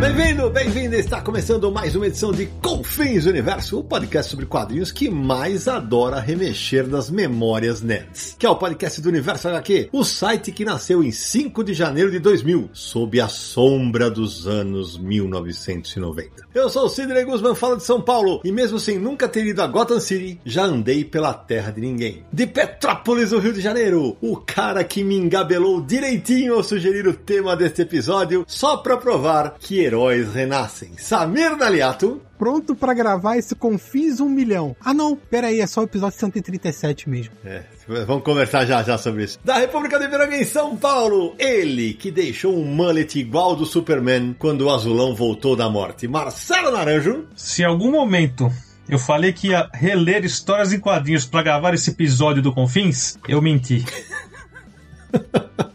Bem-vindo, bem-vindo! Está começando mais uma edição de Confins Universo, o podcast sobre quadrinhos que mais adora remexer nas memórias nerds. Que é o podcast do Universo HQ, o site que nasceu em 5 de janeiro de 2000, sob a sombra dos anos 1990. Eu sou o Sidney Guzman, falo de São Paulo, e mesmo sem nunca ter ido a Gotham City, já andei pela terra de ninguém. De Petrópolis, no Rio de Janeiro, o cara que me engabelou direitinho ao sugerir o tema deste episódio, só pra provar que heróis renascem. Samir Daliato. Pronto pra gravar esse Confins 1 milhão. Ah não, pera aí, é só o episódio 137 mesmo. É, vamos conversar já já sobre isso. Da República de Verão em São Paulo, ele que deixou um mullet igual do Superman quando o azulão voltou da morte. Marcelo Naranjo. Se em algum momento eu falei que ia reler histórias em quadrinhos para gravar esse episódio do Confins, eu menti.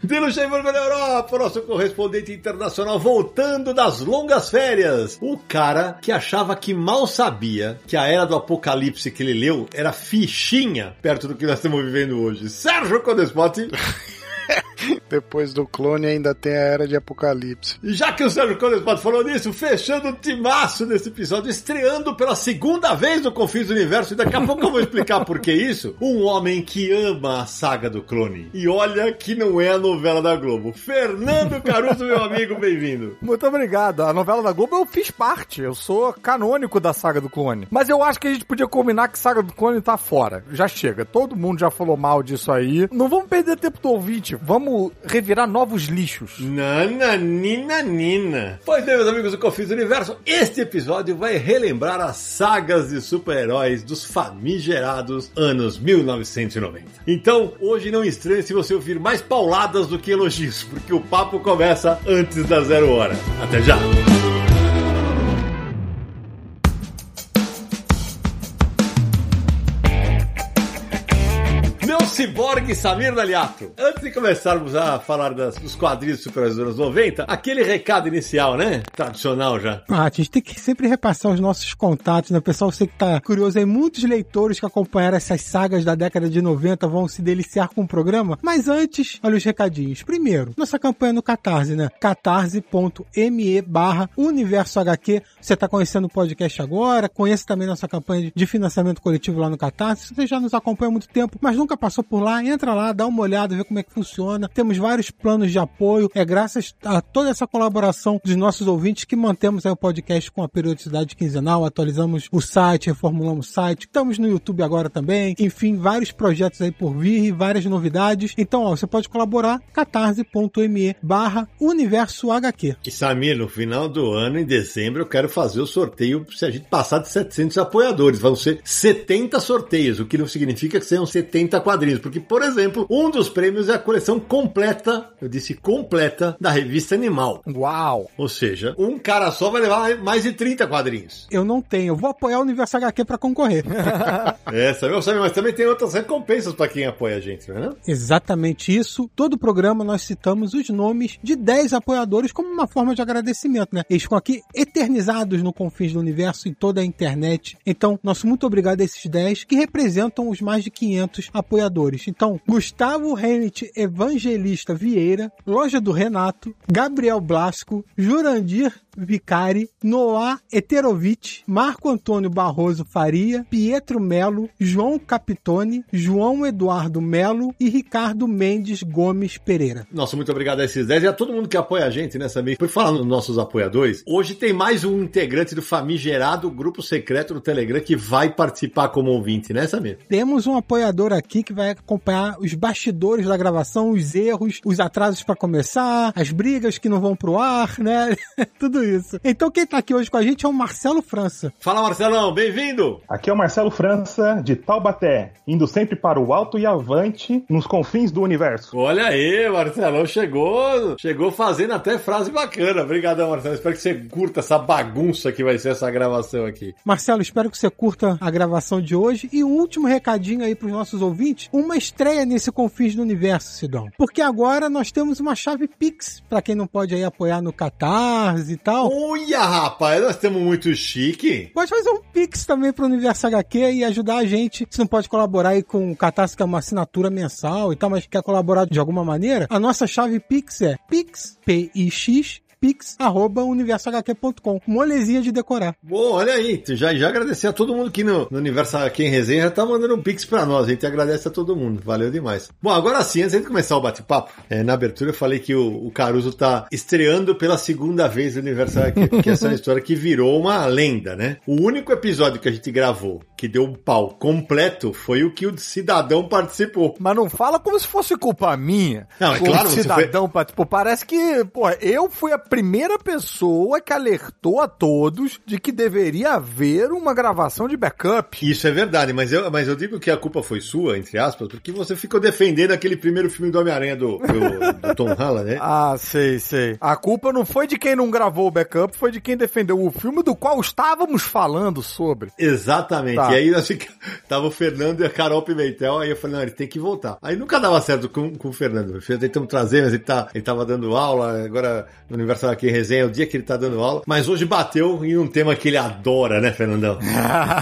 De Luxemburgo da Europa, nosso correspondente internacional voltando das longas férias. O cara que achava que mal sabia que a era do apocalipse que ele leu era fichinha perto do que nós estamos vivendo hoje. Sérgio Codespotti. Depois do clone ainda tem a era de Apocalipse. E já que o Sérgio Codespotti falou nisso, fechando o timaço desse episódio, estreando pela segunda vez no Confins do Universo, e daqui a pouco eu vou explicar por que isso, um homem que ama a saga do clone. E olha que não é a novela da Globo. Fernando Caruso, meu amigo, bem-vindo. Muito obrigado. A novela da Globo eu fiz parte. Eu sou canônico da saga do clone. Mas eu acho que a gente podia combinar que saga do clone tá fora. Já chega. Todo mundo já falou mal disso aí. Não vamos perder tempo do ouvinte. Vamos revirar novos lixos. Nana, nina, nina. Pois bem, meus amigos do Confins do Universo, este episódio vai relembrar as sagas de super-heróis dos famigerados anos 1990. Então, hoje não estranhe se você ouvir mais pauladas do que elogios, porque o papo começa antes da zero hora. Até já! Cyborg Samir Daliato. Antes de começarmos a falar das, dos quadrinhos super dos anos 90, aquele recado inicial, né? Tradicional já. Ah, a gente tem que sempre repassar os nossos contatos, né? Pessoal, você que tá curioso aí, muitos leitores que acompanharam essas sagas da década de 90 vão se deliciar com o programa. Mas antes, olha os recadinhos. Primeiro, nossa campanha no Catarse, né? catarse.me barra Universo HQ. Você tá conhecendo o podcast agora, conhece também nossa campanha de financiamento coletivo lá no Catarse. Você já nos acompanha há muito tempo, mas nunca passou por lá, entra lá, dá uma olhada, vê como é que funciona. Temos vários planos de apoio. É graças a toda essa colaboração dos nossos ouvintes que mantemos o podcast com a periodicidade quinzenal, atualizamos o site, reformulamos o site. Estamos no YouTube agora também. Enfim, vários projetos aí por vir várias novidades. Então, ó, você pode colaborar catarse.me barra universo HQ. E Samir, no final do ano, em dezembro, eu quero fazer o sorteio se a gente passar de 700 apoiadores. Vão ser 70 sorteios, o que não significa que sejam 70 quadrinhos. Porque, por exemplo, um dos prêmios é a coleção completa, eu disse completa, da revista Animal. Uau! Ou seja, um cara só vai levar mais de 30 quadrinhos. Eu não tenho, eu vou apoiar o Universo HQ para concorrer. é, sabe, sabe, mas também tem outras recompensas para quem apoia a gente, não é? Exatamente isso. Todo programa nós citamos os nomes de 10 apoiadores como uma forma de agradecimento, né? Eles ficam aqui eternizados no confins do universo em toda a internet. Então, nosso muito obrigado a esses 10 que representam os mais de 500 apoiadores. Então, Gustavo Renit Evangelista Vieira, Loja do Renato, Gabriel Blasco, Jurandir Vicari, Noah Eterovitch, Marco Antônio Barroso Faria, Pietro Melo, João Capitone, João Eduardo Melo e Ricardo Mendes Gomes Pereira. Nossa, muito obrigado a esses 10 e a todo mundo que apoia a gente nessa mês. Por falar nos nossos apoiadores, hoje tem mais um integrante do famigerado grupo secreto do Telegram que vai participar como ouvinte, né, Samir? Temos um apoiador aqui que vai acompanhar os bastidores da gravação, os erros, os atrasos para começar, as brigas que não vão pro ar, né? Tudo isso. Então quem tá aqui hoje com a gente é o Marcelo França. Fala, Marcelão, bem-vindo! Aqui é o Marcelo França, de Taubaté, indo sempre para o alto e avante nos confins do universo. Olha aí, Marcelão chegou, chegou fazendo até frase bacana. Obrigadão, Marcelo. Espero que você curta essa bagunça que vai ser essa gravação aqui. Marcelo, espero que você curta a gravação de hoje. E um último recadinho aí pros nossos ouvintes: uma estreia nesse Confins do Universo, Sidão. Porque agora nós temos uma chave Pix, pra quem não pode aí apoiar no Catarse e tal. Olha, rapaz, nós estamos muito chique. Pode fazer um Pix também pro Universo HQ e ajudar a gente. Se não pode colaborar aí com o Catarse, que é uma assinatura mensal e tal, mas quer colaborar de alguma maneira, a nossa chave Pix é pix, P-I-X, pix.universohq.com. Molezinha de decorar. Bom, olha aí, já, já agradecer a todo mundo que no, no Universo aqui em Resenha tá mandando um pix pra nós. A gente agradece a todo mundo. Valeu demais. Bom, agora sim, antes de começar o bate-papo, é, na abertura eu falei que o, o, Caruso tá estreando pela segunda vez o Universo aqui, porque essa é uma história que virou uma lenda, né? O único episódio que a gente gravou que deu um pau completo foi o que o cidadão participou. Mas não fala como se fosse culpa minha. Não, é claro, o cidadão foi... participou. Parece que, pô, eu fui a primeira pessoa que alertou a todos de que deveria haver uma gravação de backup. Isso é verdade, mas eu, mas eu digo que a culpa foi sua, entre aspas, porque você ficou defendendo aquele primeiro filme do Homem-Aranha do, do, do, Tom Holland, né? Ah, sei, sei. A culpa não foi de quem não gravou o backup, foi de quem defendeu o filme do qual estávamos falando sobre. Exatamente. Tá. E aí fica... tava o Fernando e a Carol Pimentel, aí eu falei, não, ele tem que voltar. Aí nunca dava certo com, com o Fernando. Tentamos trazer, mas ele, tá, ele tava dando aula, agora no Universal aqui em Resenha, é o dia que ele tá dando aula. Mas hoje bateu em um tema que ele adora, né, Fernandão?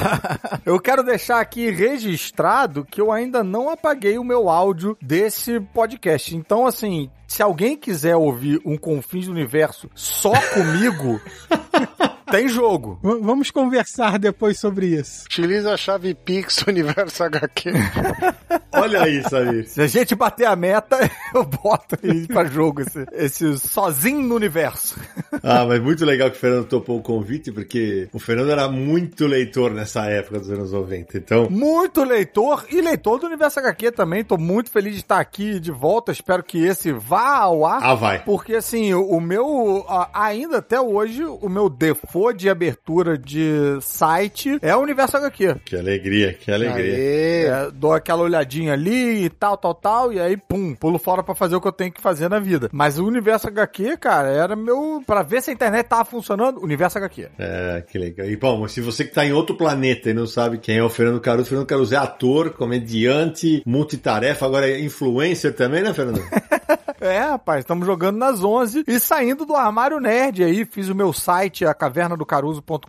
eu quero deixar aqui registrado que eu ainda não apaguei o meu áudio desse podcast. Então, assim, se alguém quiser ouvir um Confins do Universo só comigo, tem jogo. V vamos conversar depois sobre isso. Utiliza a chave Pix Universo HQ. Olha isso aí. Se a gente bater a meta, eu boto aí pra jogo esse, esse sozinho no universo. Ah, mas muito legal que o Fernando topou o convite, porque o Fernando era muito leitor nessa época dos anos 90, então... Muito leitor e leitor do Universo HQ também. Tô muito feliz de estar aqui de volta. Espero que esse vá ao ar. Ah, vai. Porque, assim, o meu... Ainda até hoje, o meu default de abertura de site é o Universo HQ. Que alegria, que alegria. É, dou aquela olhadinha ali e tal, tal, tal, e aí, pum, pulo fora para fazer o que eu tenho que fazer na vida. Mas o Universo HQ, cara, era meu. para ver se a internet tava funcionando, Universo HQ. É, que legal. E bom, se você que tá em outro planeta e não sabe quem é o Fernando Caruso, Fernando Caruso é ator, comediante, multitarefa, agora é influencer também, né, Fernando? é, rapaz, estamos jogando nas 11 e saindo do armário nerd aí, fiz o meu site, a cavernadocaruso.com.br,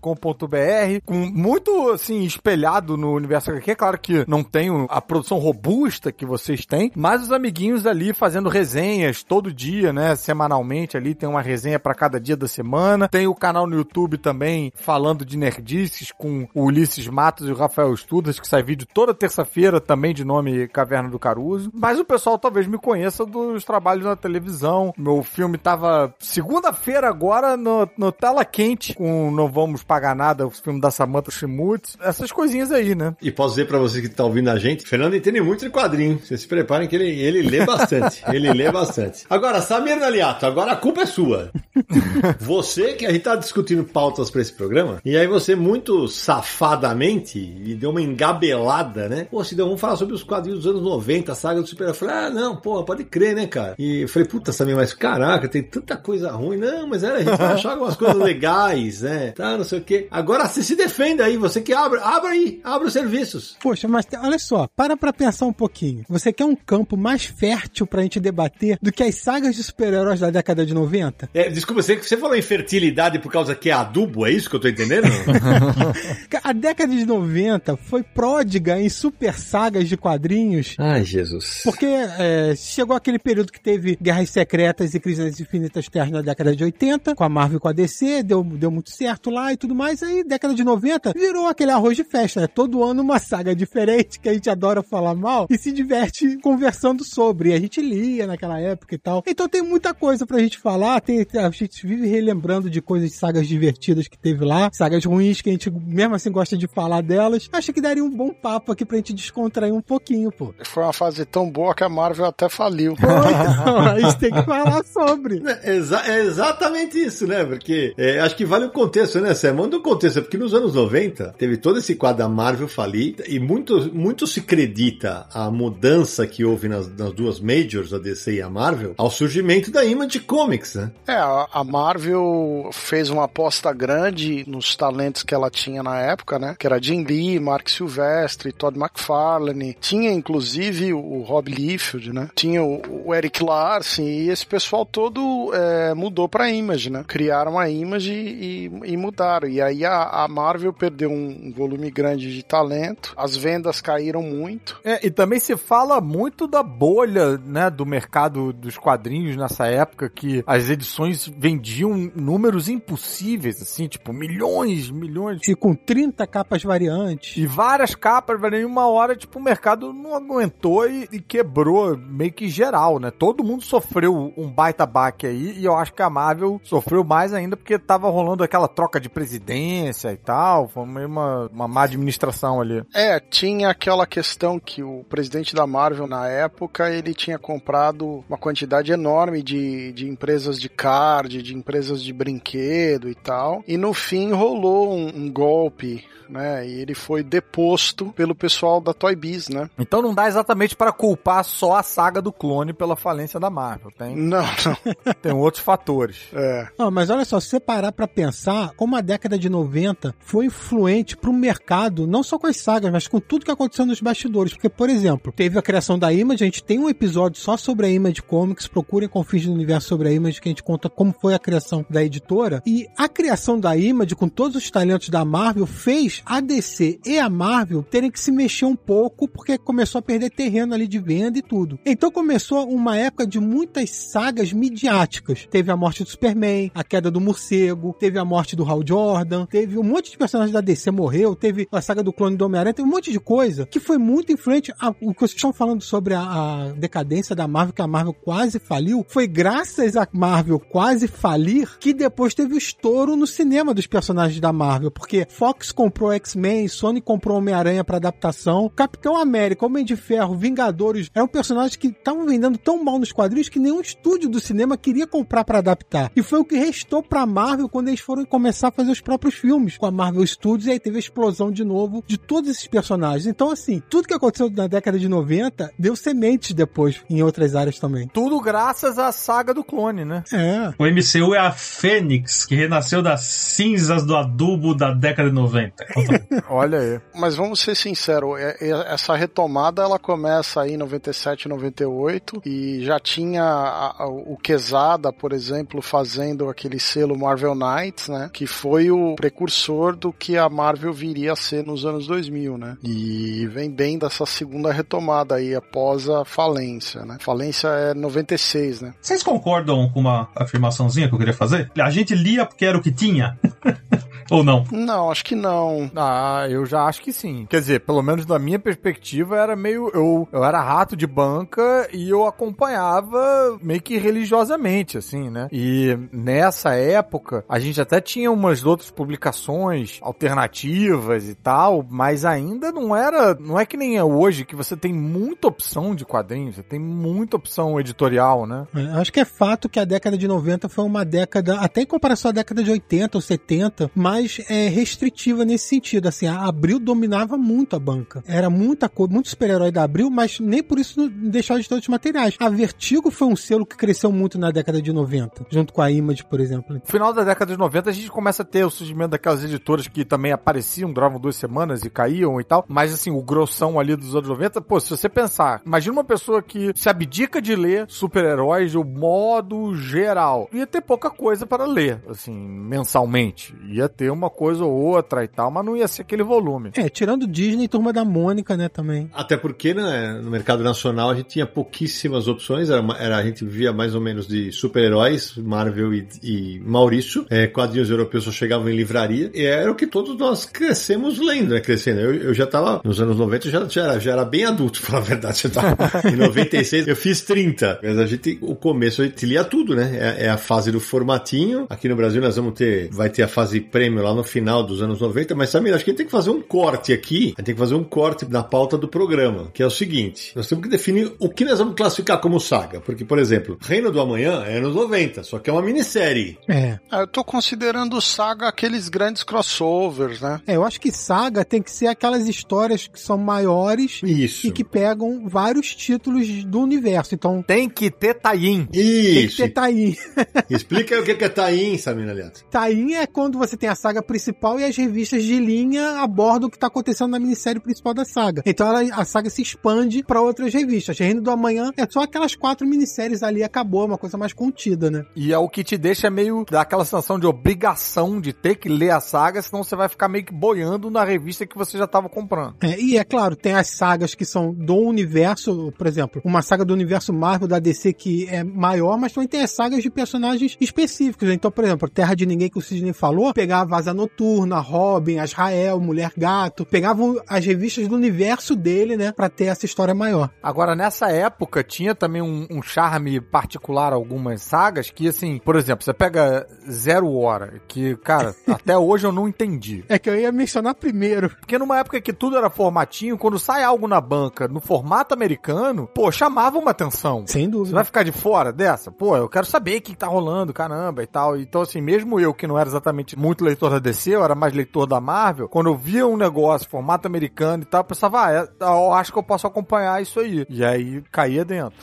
com muito, assim, espelhado no universo HQ. É claro que não tenho a produção robusta que vocês têm, mas os amiguinhos ali fazendo resenhas todo dia, né, semanalmente ali, tem uma resenha para cada dia da semana. Tem o canal no YouTube também falando de nerdices com o Ulisses Matos e o Rafael Estudas, que sai vídeo toda terça-feira também de nome Caverna do Caruso. Mas o pessoal talvez me conheça dos trabalhos na televisão. Meu filme tava segunda-feira agora no, no Tela Quente com Não Vamos Pagar Nada, o filme da Samantha Schmutz. Essas coisinhas aí, né? E posso dizer para você que tá ouvindo a gente, Fernando entende muito de quadrinho. Vocês se preparem que ele, ele lê bastante. ele lê bastante. Agora, Samir Naliato, agora a culpa é sua. você que a gente tá discutindo pautas para esse programa, e aí você muito safadamente e deu uma engabelada, né? Pô, Cidão, vamos falar sobre os quadrinhos dos anos 90, a saga do Super. Eu falei, ah, não, pô, pode crer, né, cara? E eu falei, puta, Samir, mas caraca, tem tanta coisa ruim. Não, mas era, a gente vai achar algumas coisas legais, né? Tá, não sei o quê. Agora você se defenda aí, você que abre, abre aí, abre os serviços. Poxa, mas olha só, para pra pensar um pouquinho. Você quer um campo mais fértil pra gente debater do que as sagas de super-heróis da década de 90? É, desculpa, você, você falou em fertilidade por causa que é adubo, é isso que eu tô entendendo? a década de 90 foi pródiga em super sagas de quadrinhos. Ai, Jesus. Porque é, chegou aquele período que teve Guerras Secretas e Crises nas Infinitas Terras na década de 80, com a Marvel e com a DC, deu, deu muito certo lá e tudo mais. Aí, década de 90, virou aquele arroz de festa, né? Todo ano uma saga diferente que a gente adora falar mal e se diverte conversando sobre. E a gente lia naquela época e tal. Então tem muita coisa pra gente falar, tem, a gente vive relembrando de coisas de sagas divertidas que teve lá, sagas ruins que a gente mesmo assim gosta de falar delas. Acho que daria um bom papo aqui pra gente descontrair um pouquinho, pô. Foi uma fase tão boa que a Marvel até faliu. Então, a gente tem que falar sobre. É, exa- é exatamente isso, né? Porque é, acho que vale o contexto, né, Sam? Manda o contexto, porque nos anos 90 teve todo esse quadro da Marvel falir e muito, muito se acredita a mudança que houve nas, nas duas majors, a DC e a Marvel, ao surgimento da Image Comics, né? É, a a Marvel fez uma aposta grande nos talentos que ela tinha na época, né? Que era Jim Lee, Mark Silvestre, Todd McFarlane. Tinha, inclusive, o Rob Liefeld, né? Tinha o, o Eric Larson e esse pessoal todo é, mudou pra Image, né? Criaram a Image e, e mudaram. E aí a, a Marvel perdeu um, um volume grande de talento. As vendas caíram muito. É, e também se fala muito da bolha, né, do mercado dos quadrinhos nessa época, que as edições vendiam números impossíveis, assim, tipo, milhões, milhões. E com 30 capas variantes. E várias capas, velho, em uma hora, tipo, o mercado não aguentou e, e quebrou meio que geral, né? Todo mundo sofreu um baita baque aí, e eu acho que a Marvel sofreu mais ainda porque tava rolando aquela troca de presidência e tal, foi meio uma, uma má administração ali. É, tinha aquela questão que o presidente da Marvel na época ele tinha comprado uma quantidade enorme de, de empresas de card, de empresas de brinquedo e tal. E no fim rolou um, um golpe, né? E ele foi deposto pelo pessoal da Toy Biz, né? Então não dá exatamente pra culpar só a saga do clone pela falência da Marvel, tem, Não, não. tem outros fatores. É. Não, mas olha só, se você parar pra pensar, como a década de 90 foi influente pro mercado, não só com as sagas, mas com tudo que aconteceu nos bastidores. Porque, por exemplo, teve a criação da Image, a gente tem um episódio só sobre a Image Comics, procurem Confins do Universo sobre a Image, que a gente conta como foi a criação da editora. E a criação da Image, com todos os talentos da Marvel, fez a DC e a Marvel terem que se mexer um pouco, porque começou a perder terreno ali de venda e tudo. Então começou uma época de muitas sagas midiáticas. Teve a morte do Superman, a queda do morcego, teve a morte do Hal Jordan, teve um monte de personagens da DC morreu, teve a saga do clone do Homem-Aranha, teve um monte de coisa que foi muito influente. A, o que vocês estão falando sobre a, a decadência da Marvel, que a Marvel quase faliu, foi graças a Marvel quase falir que depois teve o estouro no cinema dos personagens da Marvel, porque Fox comprou X-Men, Sony comprou Homem-Aranha para adaptação, Capitão América, Homem de Ferro, Vingadores, eram personagens que estavam vendendo tão mal nos quadrinhos que nenhum estúdio do cinema queria comprar para adaptar. E foi o que restou pra Marvel quando eles foram começar a fazer os próprios filmes com a Marvel Studios e aí teve a explosão de novo de todos esses personagens. Então, assim, tudo que aconteceu na década de 90 deu sementes depois em outras áreas também. Tudo graças à saga do clone, né? É. O MCU é a Fênix, que renasceu das cinzas do adubo da década de 90. Olha aí. Mas vamos ser sinceros, é- é- essa retomada ela começa aí em 97, 98 e já tinha a- a- o Quesada, por exemplo, fazendo aquele selo Marvel Knights, né? Que foi o precursor do que a Marvel viria a ser nos anos 2000, né? E vem bem dessa segunda retomada aí após a falência, né? Falência é 96, né? Vocês concordam com uma afirmaçãozinha que eu queria fazer? A gente lia porque era o que tinha? Ou não? Não, acho que não. Ah, eu já acho que sim. Quer dizer, pelo menos da minha perspectiva, era meio. Eu, eu era rato de banca e eu acompanhava meio que religiosamente, assim, né? E nessa época, a gente até tinha umas outras publicações alternativas e tal, mas ainda não era. Não é que nem é hoje, que você tem muita opção de quadrinhos, você tem muita opção editorial, né? É, Acho que é fato que a década de 90 foi uma década, até em comparação à década de 80 ou 70, mais é, restritiva nesse sentido. Assim, a Abril dominava muito a banca. Era muita coisa, muito super-herói da Abril, mas nem por isso deixava de ter outros materiais. A Vertigo foi um selo que cresceu muito na década de 90, junto com a Image, por exemplo. No final da década de 90, a gente começa a ter o surgimento daquelas editoras que também apareciam, duravam duas semanas e caíam e tal. Mas, assim, o grossão ali dos anos 90, pô, se você pensar, imagina uma pessoa que se abdica de ler super-heróis de modo geral. Ia ter pouca coisa para ler, assim, mensalmente. Ia ter uma coisa ou outra e tal, mas não ia ser aquele volume. É, tirando Disney e Turma da Mônica, né, também. Até porque né, no mercado nacional a gente tinha pouquíssimas opções, era, era- a gente via mais ou menos de super-heróis, Marvel e, e Maurício, é, quadrinhos europeus só chegavam em livraria, e era o que todos nós crescemos lendo, né, crescendo. Eu, eu já tava, nos anos 90, eu já, já, era, já era bem adulto, pra falar a verdade. Eu tava, em 96 eu fiz 30, mas a gente, o começo a gente lia tudo, né, é, é a fase do formatinho, aqui no Brasil nós vamos ter, vai ter a fase prêmio lá no final dos anos 90, mas Samir, acho que a gente tem que fazer um corte aqui, a gente tem que fazer um corte na pauta do programa, que é o seguinte, nós temos que definir o que nós vamos classificar como saga, porque, por exemplo, Reino do Amanhã é anos 90, só que é uma minissérie. É. Ah, eu tô considerando saga aqueles grandes crossovers, né? É, eu acho que saga tem que ser aquelas histórias que são maiores Isso. e que pegam vários títulos do universo. Então, Tem que ter tie-in. tem que Isso. ter Taim. Explica aí o que que é Taim, Samir Aliato. Taim é quando você tem a saga principal e as revistas de linha abordam o que está acontecendo na minissérie principal da saga. Então ela- a saga se expande para outras revistas. Reino do Amanhã é só aquelas quatro minisséries ali, acabou, é uma coisa mais contida, né? E é o que te deixa meio daquela sensação de obrigação de ter que ler a saga, senão você vai ficar meio que boiando na revista que você já tava comprando. É, e é claro, tem as sagas que são do universo, por exemplo, uma saga do universo Marvel da DC que é maior, mas também tem as sagas de personagens específicos. Então, por exemplo, Terra de Ninguém que o Sidney falou, pegava Vaza Noturna, Robin, Azrael, Mulher Gato, pegavam as revistas do universo dele, né, pra ter essa história maior. Agora, nessa época, tinha também um, um charme particular algumas sagas que, assim, por exemplo, você pega Zero Hora, que, cara, até hoje eu não entendi. É que eu ia mencionar primeiro. Porque numa época que tudo era formatinho, quando sai algo na banca no formato americano, pô, chamava uma atenção. Sem Você dúvida. vai ficar de fora dessa? Pô, eu quero saber o que tá rolando, caramba, e tal. Então, assim, mesmo eu que não era exatamente muito leitor da DC, eu era mais leitor da Marvel, quando eu via um negócio, formato americano e tal, eu pensava, ah, é, eu acho que eu posso acompanhar isso aí. E aí caía dentro.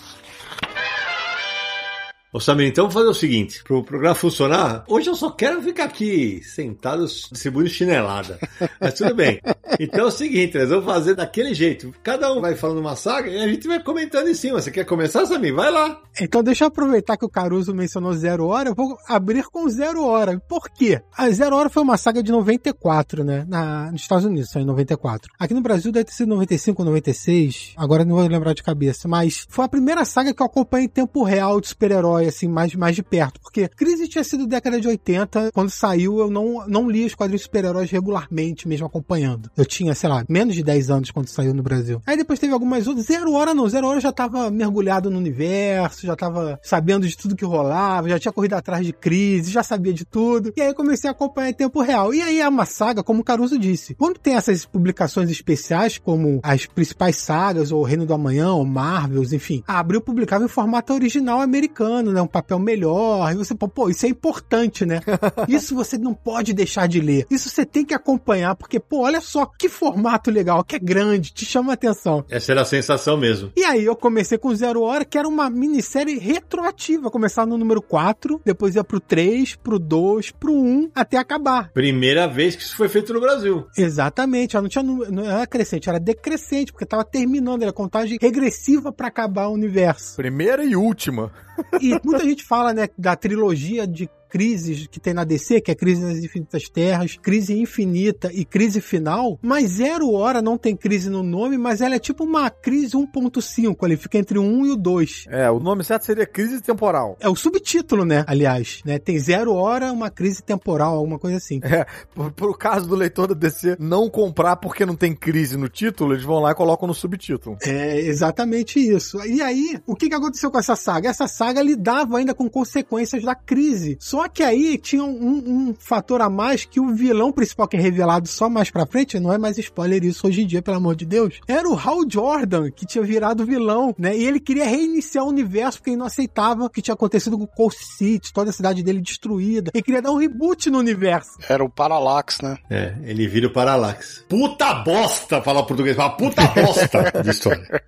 Ô Samir, então vamos fazer o seguinte, pro programa funcionar, hoje eu só quero ficar aqui sentado distribuindo chinelada. Mas tudo bem. Então é o seguinte, nós vamos fazer daquele jeito. Cada um vai falando uma saga e a gente vai comentando em cima. Você quer começar, Samir? Vai lá. Então deixa eu aproveitar que o Caruso mencionou Zero Hora, eu vou abrir com Zero Hora. Por quê? A Zero Hora foi uma saga de 94, né? Na, nos Estados Unidos, saiu em 94. Aqui no Brasil deve ter sido 95 ou 96, agora não vou lembrar de cabeça, mas foi a primeira saga que eu acompanhei em tempo real de super-herói, assim, mais, mais de perto. Porque Crise tinha sido década de 80, quando saiu eu não, não li os quadrinhos super-heróis regularmente, mesmo acompanhando. Eu tinha, sei lá, menos de 10 anos quando saiu no Brasil. Aí depois teve algumas outras, Zero Hora não, Zero Hora já tava mergulhado no universo, já tava sabendo de tudo que rolava, já tinha corrido atrás de crise, já sabia de tudo. E aí comecei a acompanhar em tempo real. E aí é uma saga, como o Caruso disse. Quando tem essas publicações especiais, como as principais sagas, ou Reino do Amanhã, ou Marvels, enfim, a Abril publicava em formato original americano, né? Um papel melhor. E você, pô, pô, isso é importante, né? Isso você não pode deixar de ler. Isso você tem que acompanhar, porque, pô, olha só que formato legal, que é grande, te chama a atenção. Essa era a sensação mesmo. E aí eu comecei com Zero Hora, que era uma minissérie retroativa. Começava no número 4, depois ia pro 3, pro 2, pro 1, até acabar. Primeira vez que isso foi feito no Brasil. Exatamente, ela não tinha não era crescente, era decrescente, porque tava terminando, era contagem regressiva pra acabar o universo. Primeira e última. E muita gente fala, né, da trilogia de crises que tem na DC, que é Crise nas Infinitas Terras, Crise Infinita e Crise Final, mas Zero Hora não tem crise no nome, mas ela é tipo uma crise 1.5, ali fica entre o 1 e o 2. É, o nome certo seria crise temporal. É o subtítulo, né? Aliás, né? Tem zero hora, uma crise temporal, alguma coisa assim. É, por, por caso do leitor da DC não comprar porque não tem crise no título, eles vão lá e colocam no subtítulo. É exatamente isso. E aí, o que, que aconteceu com essa saga? Essa saga lidava ainda com consequências da crise. Só que aí tinha um, um fator a mais que o vilão principal, que é revelado só mais pra frente, não é mais spoiler isso hoje em dia, pelo amor de Deus, era o Hal Jordan, que tinha virado vilão, né? E ele queria reiniciar o universo porque ele não aceitava o que tinha acontecido com Coast City, toda a cidade dele destruída. Ele queria dar um reboot no universo. Era o Parallax, né? É, ele vira o Parallax. Puta bosta, falar português, fala puta bosta de história.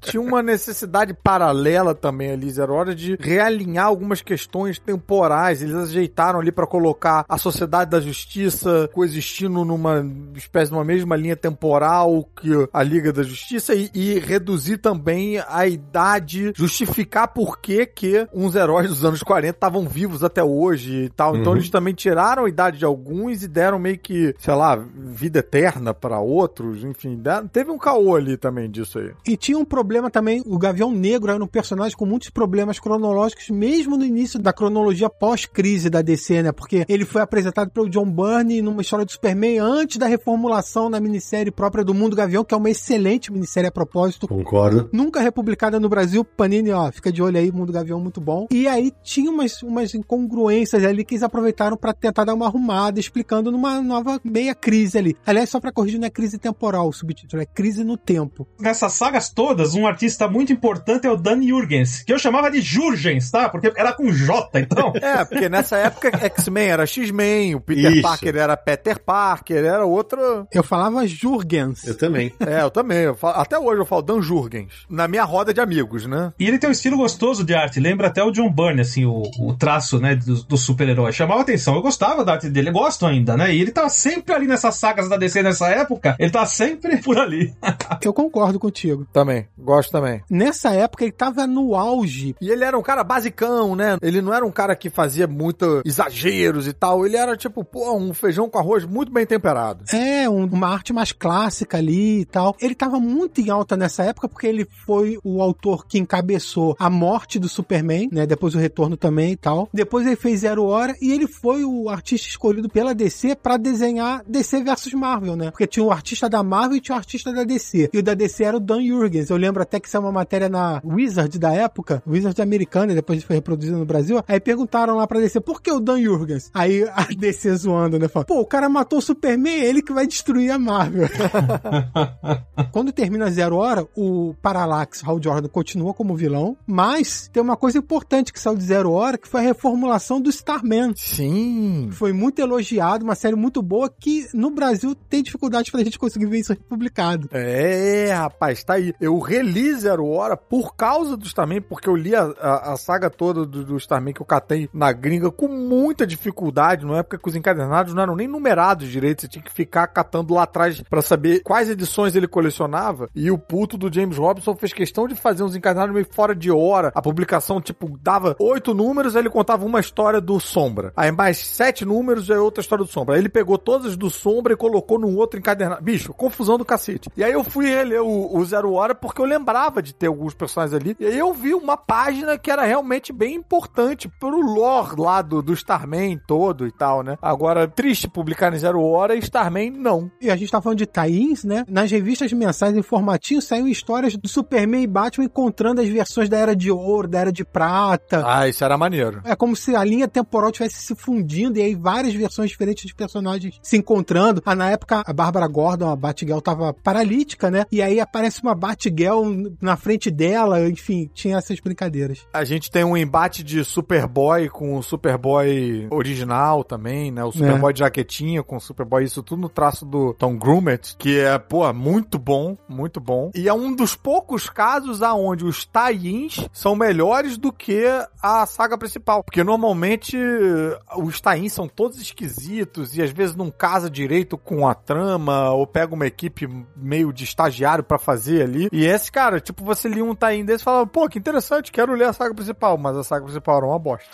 Tinha uma necessidade paralela também ali, Zero Hora, de realinhar algumas questões temporais. Eles ajeitaram ali pra colocar a Sociedade da Justiça coexistindo numa espécie de uma mesma linha temporal que a Liga da Justiça e, e reduzir também a idade, justificar por que que uns heróis dos anos 40 estavam vivos até hoje e tal. Então Uhum. eles também tiraram a idade de alguns e deram meio que, sei lá, vida eterna pra outros, enfim. deram- Teve um caô ali também disso aí. E tinha um problema também, o Gavião Negro era um personagem com muitos problemas cronológicos, mesmo no início da cronologia pós-crise da DC, né? Porque ele foi apresentado pelo John Byrne numa história do Superman antes da reformulação na minissérie própria do Mundo Gavião, que é uma excelente minissérie a propósito. Concordo. Nunca republicada no Brasil. Panini, ó, fica de olho aí, Mundo Gavião muito bom. E aí tinha umas, umas incongruências ali que eles aproveitaram para tentar dar uma arrumada, explicando numa nova meia crise ali. Aliás, só para corrigir, não é crise temporal o subtítulo, é crise no tempo. Nessas sagas todas, um artista muito importante é o Dan Jurgens, que eu chamava de Jurgens, tá? Porque era com J, então. É, porque nessa época X-Men era X-Men, o Peter Isso. Parker era Peter Parker, era outro. Eu falava Jurgens. Eu também. É, eu também. eu falo- até hoje eu falo Dan Jurgens. Na minha roda de amigos, né? E ele tem um estilo gostoso de arte, lembra até o John Byrne, assim, o, o traço, né, do, do super-herói. Chamava atenção, eu gostava da arte dele, eu gosto ainda, né? E ele tava sempre ali nessas sagas da DC nessa época, ele tá sempre por ali. Eu concordo contigo. Também. Gosto também. Nessa época ele tava no auge. E ele era um cara basicão, né? Ele não era um cara que fazia muito exageros e tal. Ele era tipo, pô, um feijão com arroz muito bem temperado. É, um- uma arte mais clássica ali e tal. Ele tava muito em alta nessa época porque ele foi o autor que encabeçou a morte do Superman, né? Depois o retorno também e tal. Depois ele fez Zero Hora e ele foi o artista escolhido pela DC pra desenhar DC versus Marvel, né? Porque tinha o artista da Marvel e tinha o artista da DC. E o da DC era o Dan Jurgens. Eu lembro até que isso é uma matéria na Wizard da época, Wizard americana, depois foi reproduzida no Brasil. Aí perguntaram lá pra DC, por que o Dan Jurgens? Aí a DC zoando, né? Falou, pô, o cara matou o Superman, é ele que vai destruir a Marvel. Quando termina Zero Hora, o Parallax, Hal Jordan, continua como vilão, mas tem uma coisa importante que saiu de Zero Hora, que foi a reformulação do Starman. Sim. Foi muito elogiado, uma série muito boa que no Brasil tem dificuldade pra gente conseguir ver isso publicado. É, rapaz, tá aí. Eu reli Zero Hora por causa do Starman, porque eu li a, a- a saga toda do, do Starman que eu catei na gringa com muita dificuldade, numa época que os encadernados não eram nem numerados direito, você tinha que ficar catando lá atrás pra saber quais edições ele colecionava. E o puto do James Robinson fez questão de fazer uns encadernados meio fora de hora. A publicação, tipo, dava oito números, aí ele contava uma história do Sombra. Aí mais sete números, aí outra história do Sombra. Aí ele pegou todas do Sombra e colocou num outro encadernado. Bicho, confusão do cacete. E aí eu fui reler o, o Zero Hora porque eu lembrava de ter alguns personagens ali. E aí eu vi uma página que era realmente bem importante pro lore lá do, do Starman todo e tal, né? Agora, triste publicar em Zero Hora e Starman não. E a gente tá falando de tie-ins, né? Nas revistas mensais em formatinho saíam histórias do Superman e Batman encontrando as versões da Era de Ouro, da Era de Prata. Ah, isso era maneiro. É como se a linha temporal tivesse se fundindo e aí várias versões diferentes de personagens se encontrando. Ah, na época, a Bárbara Gordon, a Batgirl, tava paralítica, né? E aí aparece uma Batgirl na frente dela, enfim, tinha essas brincadeiras. A gente tem um embate de Superboy com o Superboy original também, né? O Superboy de jaquetinha com o Superboy, isso tudo no traço do Tom Grummett, que é, pô, muito bom, muito bom. E é um dos poucos casos aonde os tie-ins são melhores do que a saga principal. Porque normalmente os tie-ins são todos esquisitos e às vezes não casa direito com a trama ou pega uma equipe meio de estagiário pra fazer ali. E esse, cara, tipo, você lia um tie-in desse e falava, pô, que interessante, quero ler a saga principal, mas a saga principal era uma bosta.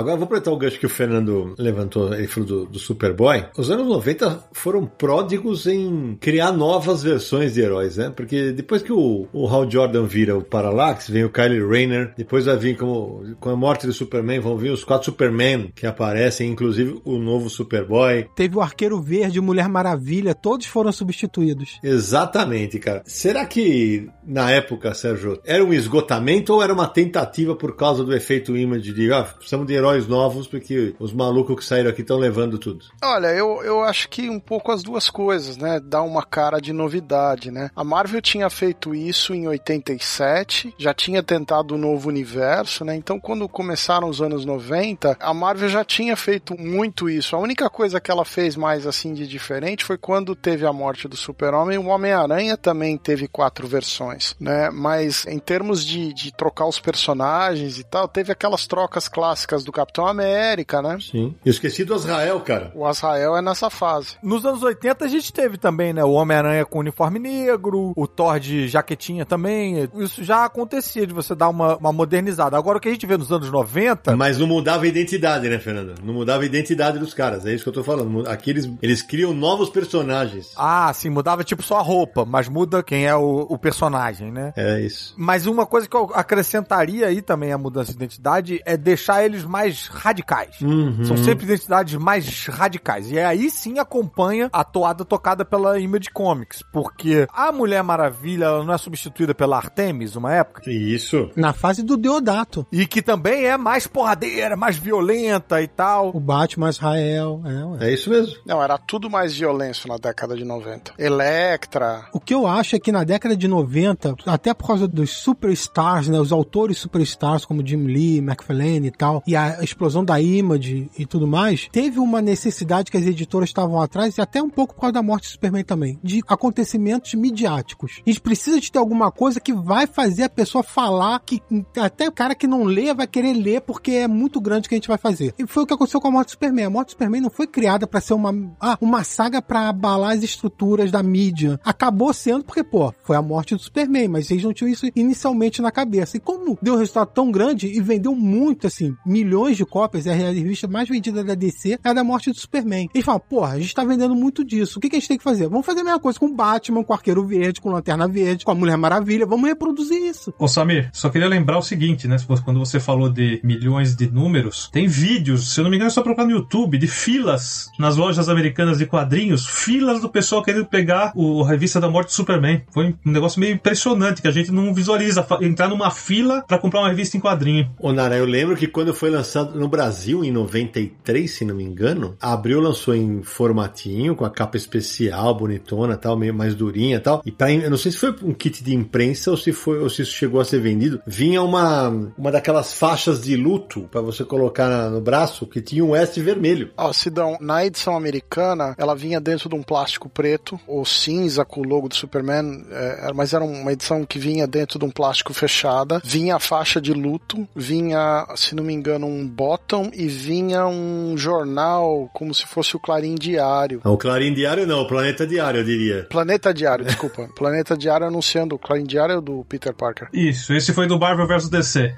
Agora eu vou aproveitar o gancho que o Fernando levantou, ele falou do, do Superboy. Os anos 90 foram pródigos em criar novas versões de heróis, né? Porque depois que o, o Hal Jordan vira o Parallax, vem o Kylie Rayner, depois vai vir como, com a morte do Superman, vão vir os quatro Superman que aparecem, inclusive o novo Superboy. Teve o Arqueiro Verde, Mulher Maravilha, todos foram substituídos. Exatamente, cara. Será que na época, Sérgio, era um esgotamento ou era uma tentativa por causa do efeito image de, ah, precisamos de heróis novos porque os malucos que saíram aqui estão levando tudo? Olha, eu, eu acho que um pouco as duas coisas, né? Dá uma cara de novidade, né? A Marvel tinha feito isso em 87, já tinha tentado um novo universo, né? Então, quando começaram os anos 90, a Marvel já tinha feito muito isso. A única coisa que ela fez mais assim de diferente foi quando teve a morte do Super-Homem. O Homem-Aranha também teve quatro versões, né? Mas em termos de, de trocar os personagens e tal, teve aquelas trocas clássicas do Capitão América, né? Sim. Eu esqueci do Azrael, cara. O Azrael é nessa fase. Nos anos 80 a gente teve também, né? O Homem-Aranha com uniforme negro, o Thor de jaquetinha também. Isso já acontecia de você dar uma, uma modernizada. Agora o que a gente vê nos anos 90. Mas não mudava a identidade, né, Fernando? Não mudava a identidade dos caras. É isso que eu tô falando. Aqui eles, eles criam novos personagens. Ah, sim, mudava tipo só a roupa, mas muda quem é o, o personagem, né? É isso. Mas uma coisa que eu acrescentaria aí também a mudança de identidade é deixar eles mais radicais. Uhum. São sempre identidades mais radicais. E aí sim acompanha a toada tocada pela Image Comics. Porque a Mulher Maravilha ela não é substituída pela Artemis, uma época. Isso. Na fase do Deodato. E que também é mais porradeira, mais violenta e tal. O Batman Israel. É. É isso mesmo. Não, era tudo mais violência na década de 90. Electra. O que eu acho é que na década de 90, até por causa dos superstars, né, os autores superstars como Jim Lee, McFarlane e tal, e a explosão da Image e tudo mais, teve uma necessidade que as editoras estavam atrás, e até um pouco por causa da morte do Superman também, de acontecimentos midiáticos. A gente precisa de ter alguma coisa que vai fazer a pessoa falar que até o cara que não lê vai querer ler porque é muito grande o que a gente vai fazer. E foi o que aconteceu com a morte do Superman. A morte do Superman não foi criada para ser uma, ah, uma saga para abalar as estruturas da mídia. Acabou sendo porque, pô, foi a morte do Superman, mas eles não tinham isso inicialmente na cabeça. E como deu um resultado tão grande e vendeu muito, assim, milhões de cópias, é a revista mais vendida da DC, é a da morte do Superman. Eles falam, porra, a gente tá vendendo muito disso. O que, que a gente tem que fazer? Vamos fazer a mesma coisa com Batman, com Arqueiro Verde, com Lanterna Verde, com a Mulher Maravilha. Vamos reproduzir isso. Ô Samir, só queria lembrar o seguinte, né? Quando você falou de milhões de números, tem vídeos, se eu não me engano, é só procurar no YouTube, de filas nas lojas americanas de quadrinhos, filas do pessoal querendo pegar o, a revista da morte do Superman. Foi um negócio meio impressionante, que a gente não visualiza entrar numa fila pra comprar uma revista em quadrinho. Ô, Nara, eu lembro que quando foi lançado no Brasil, em 93, se não me engano, a Abril lançou em formatinho, com a capa especial, bonitona tal, meio mais durinha e tal. E pra, eu não sei se foi um kit de imprensa ou se foi ou se isso chegou a ser vendido. Vinha uma, uma daquelas faixas de luto pra você colocar no braço que tinha um S vermelho. Ó, Sidão, na edição americana, ela vinha dentro de um plástico preto, ou cinza com o logo do Superman, é, era- mas era uma edição que vinha dentro de um plástico fechada, vinha a faixa de luto, vinha, se não me engano, um bottom e vinha um jornal como se fosse o Clarim Diário. Não, o Clarim Diário não, o Planeta Diário, eu diria. Planeta Diário, desculpa. Planeta Diário anunciando o Clarim Diário é o do Peter Parker. Isso, esse foi do Marvel vs DC.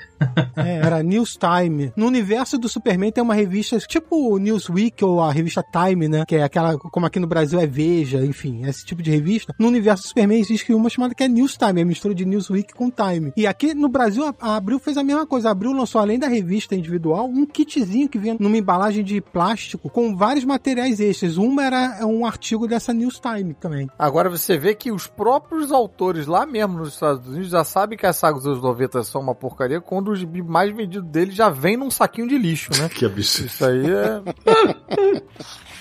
É, era News Time. No universo do Superman tem uma revista tipo Newsweek ou a revista Time, né? Que é aquela, como aqui no Brasil é Veja, enfim, esse tipo de revista. No universo do Superman existe uma chamada que é News Time, é a mistura de Newsweek com Time. E aqui no Brasil a, Abril fez a mesma coisa. A Abril lançou, além da revista individual, um kitzinho que vinha numa embalagem de plástico com vários materiais extras. Uma era um artigo dessa News Time também. Agora você vê que os próprios autores lá mesmo nos Estados Unidos já sabem que as sagas dos anos 90 são uma porcaria quando os gibi mais vendidos deles já vem num saquinho de lixo, né? Que absurdo. Isso aí é.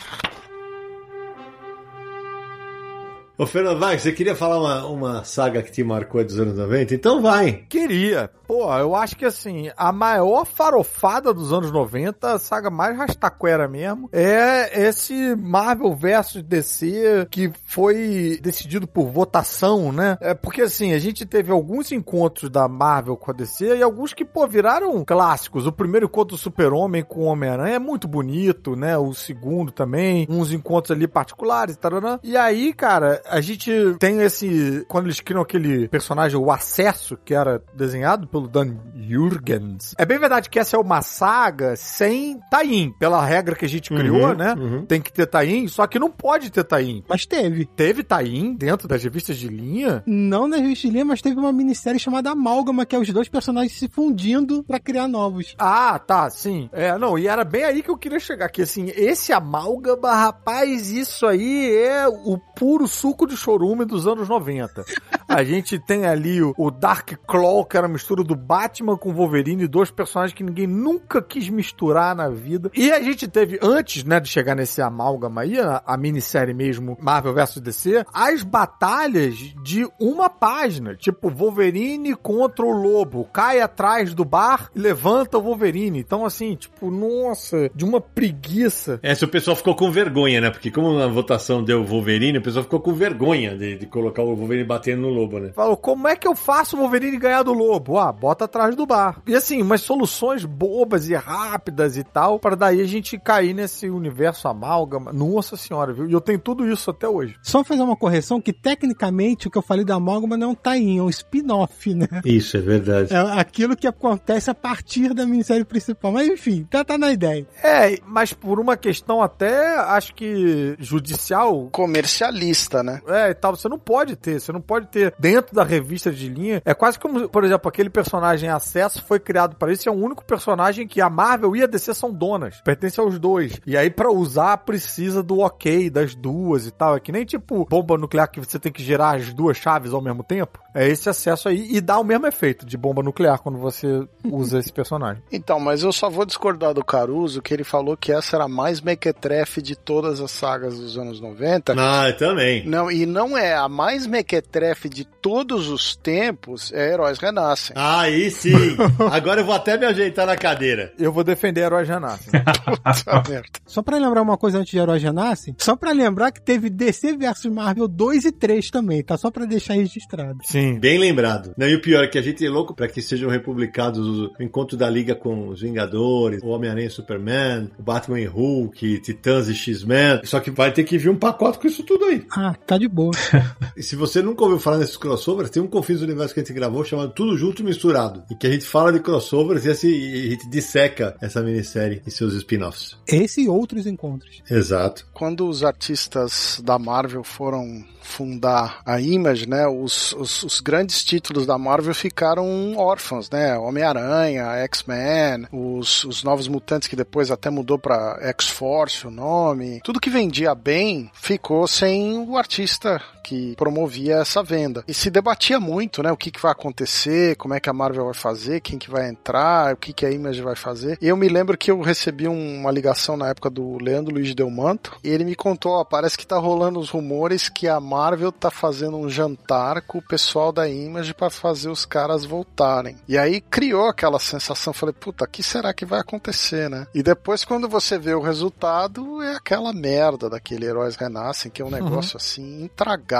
Ô, Fernando, vai, você queria falar uma, uma saga que te marcou dos anos 90? Então vai. Queria. Pô, eu acho que assim, a maior farofada dos anos 90, a saga mais rastaquera mesmo, é esse Marvel vs DC que foi decidido por votação, né? É porque assim, a gente teve alguns encontros da Marvel com a DC e alguns que, pô, viraram clássicos. O primeiro encontro do Super-Homem com o Homem-Aranha é muito bonito, né? O segundo também, uns encontros ali particulares, tarará. E aí, cara, a gente tem esse. Quando eles criam aquele personagem, o Acesso, que era desenhado pelo Dan Jurgens. É bem verdade que essa é uma saga sem Tain, pela regra que a gente criou, Uhum, né? uhum. Tem que ter Tain, só que não pode ter Tain. Mas teve. Teve Tain dentro das revistas de linha? Não na revista de linha, mas teve uma minissérie chamada Amálgama, que é os dois personagens se fundindo pra criar novos. Ah, tá, sim. É, não, e era bem aí que eu queria chegar, que assim, esse amálgama, rapaz, isso aí é o puro suco de chorume dos anos 90. A gente tem ali o, o Dark Claw, que era a mistura do Batman com Wolverine, dois personagens que ninguém nunca quis misturar na vida. E a gente teve, antes, né, de chegar nesse amálgama aí, a, a minissérie mesmo, Marvel vs DC, as batalhas de uma página, tipo Wolverine contra o Lobo, cai atrás do bar e levanta o Wolverine. Então, assim, tipo, nossa, de uma preguiça. Essa o pessoal ficou com vergonha, né? Porque como a votação deu Wolverine, o pessoal ficou com vergonha de, de colocar o Wolverine batendo no lobo, né? Falou, como é que eu faço o Wolverine ganhar do lobo? Ah, bota atrás do bar. E assim, umas soluções bobas e rápidas e tal, para daí a gente cair nesse universo amálgama. Nossa senhora, viu? E eu tenho tudo isso até hoje. Só fazer uma correção que tecnicamente o que eu falei da Amálgama não tá em, é um spin-off, né? Isso, é verdade. É aquilo que acontece a partir da minissérie principal. Mas enfim, tá, tá na ideia. É, mas por uma questão até, acho que judicial, Comercialista, né? É, e tal, você não pode ter, você não pode ter dentro da revista de linha. É quase como, por exemplo, aquele personagem acesso foi criado para isso. É o único personagem que a Marvel e a DC são donas. Pertence aos dois. E aí, para usar, precisa do ok das duas e tal. É que nem tipo bomba nuclear que você tem que gerar as duas chaves ao mesmo tempo. É esse acesso aí. E dá o mesmo efeito de bomba nuclear quando você usa esse personagem. Então, mas eu só vou discordar do Caruso, que ele falou que essa era a mais mequetrefe de todas as sagas dos anos 90. Ah, também. Não, e não é a mais mequetrefe de todos os tempos, é Heróis Renascem. Aí sim. Agora eu vou até me ajeitar na cadeira. Eu vou defender Heróis Renascem. Puta merda. Só pra lembrar uma coisa antes de Heróis Renascem, só pra lembrar que teve DC vs Marvel 2 e 3 também, tá? Só pra deixar registrado. Sim. Bem lembrado. Não, e o pior é que a gente é louco pra que sejam republicados o encontro da Liga com os Vingadores, o Homem-Aranha e Superman, o Batman e Hulk, Titãs e X-Men. Só que vai ter que vir um pacote com isso tudo aí. Ah, tá de boa. E se você nunca ouviu falar nesses crossovers, tem um Confins do Universo que a gente gravou chamado Tudo Junto e Misturado. Em que a gente fala de crossovers e, assim, e a gente disseca essa minissérie e seus spin-offs. Esse e outros encontros. Exato. Quando os artistas da Marvel foram fundar a Image, né, os, os, os grandes títulos da Marvel ficaram órfãos, né, Homem-Aranha, X-Men, os, os Novos Mutantes que depois até mudou para X-Force o nome, tudo que vendia bem ficou sem o artista que promovia essa venda. E se debatia muito, né, o que, que vai acontecer, como é que a Marvel vai fazer, quem que vai entrar, o que, que a Image vai fazer. E eu me lembro que eu recebi um- uma ligação na época do Leandro Luiz Delmanto, e ele me contou, ó, parece que tá rolando os rumores que a Marvel tá fazendo um jantar com o pessoal da Image para fazer os caras voltarem. E aí criou aquela sensação, falei, puta, o que será que vai acontecer, né? E depois quando você vê o resultado, é aquela merda daquele Heróis Renascem, que é um negócio assim intragável,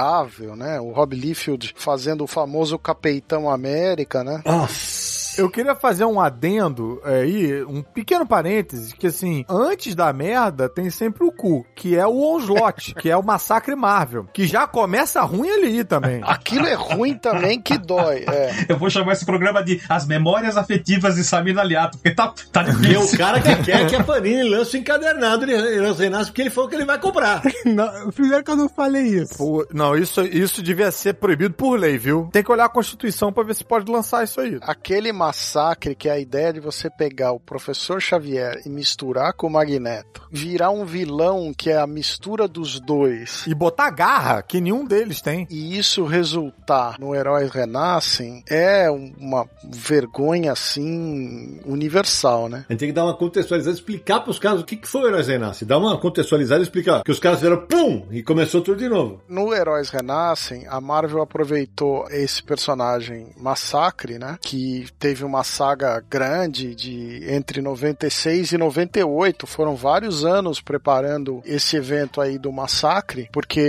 né? O Rob Liefeld fazendo o famoso Capeitão América, né? Eu queria fazer um adendo aí, um pequeno parêntese, que assim, antes da merda tem sempre o cu, que é o Onslaught, que é o Massacre Marvel, que já começa ruim ali também. Aquilo é ruim também que dói. É. Eu vou chamar esse programa de As Memórias Afetivas de Samir Aliato, porque tá, tá E é difícil. o cara que quer que a Panini lance o encadernado de Renascem, porque ele falou que ele vai comprar. Não, primeiro que eu não falei isso. Pô, não, isso, isso devia ser proibido por lei, viu? Tem que olhar a Constituição pra ver se pode lançar isso aí. Aquele massacre que é a ideia de você pegar o professor Xavier e misturar com o Magneto, virar um vilão que é a mistura dos dois. E botar garra, que nenhum deles tem. E isso resultar no Heróis Renascem é uma vergonha assim universal, né? A gente tem que dar uma contextualizada, explicar pros caras o que, que foi o Heróis Renascem. Dar uma contextualizada e explicar. Que os caras fizeram pum! E começou tudo de novo. No Heróis Renascem, a Marvel aproveitou esse personagem Massacre, né? Que teve uma saga grande de entre 96 e 98. Foram vários anos preparando esse evento aí do Massacre, porque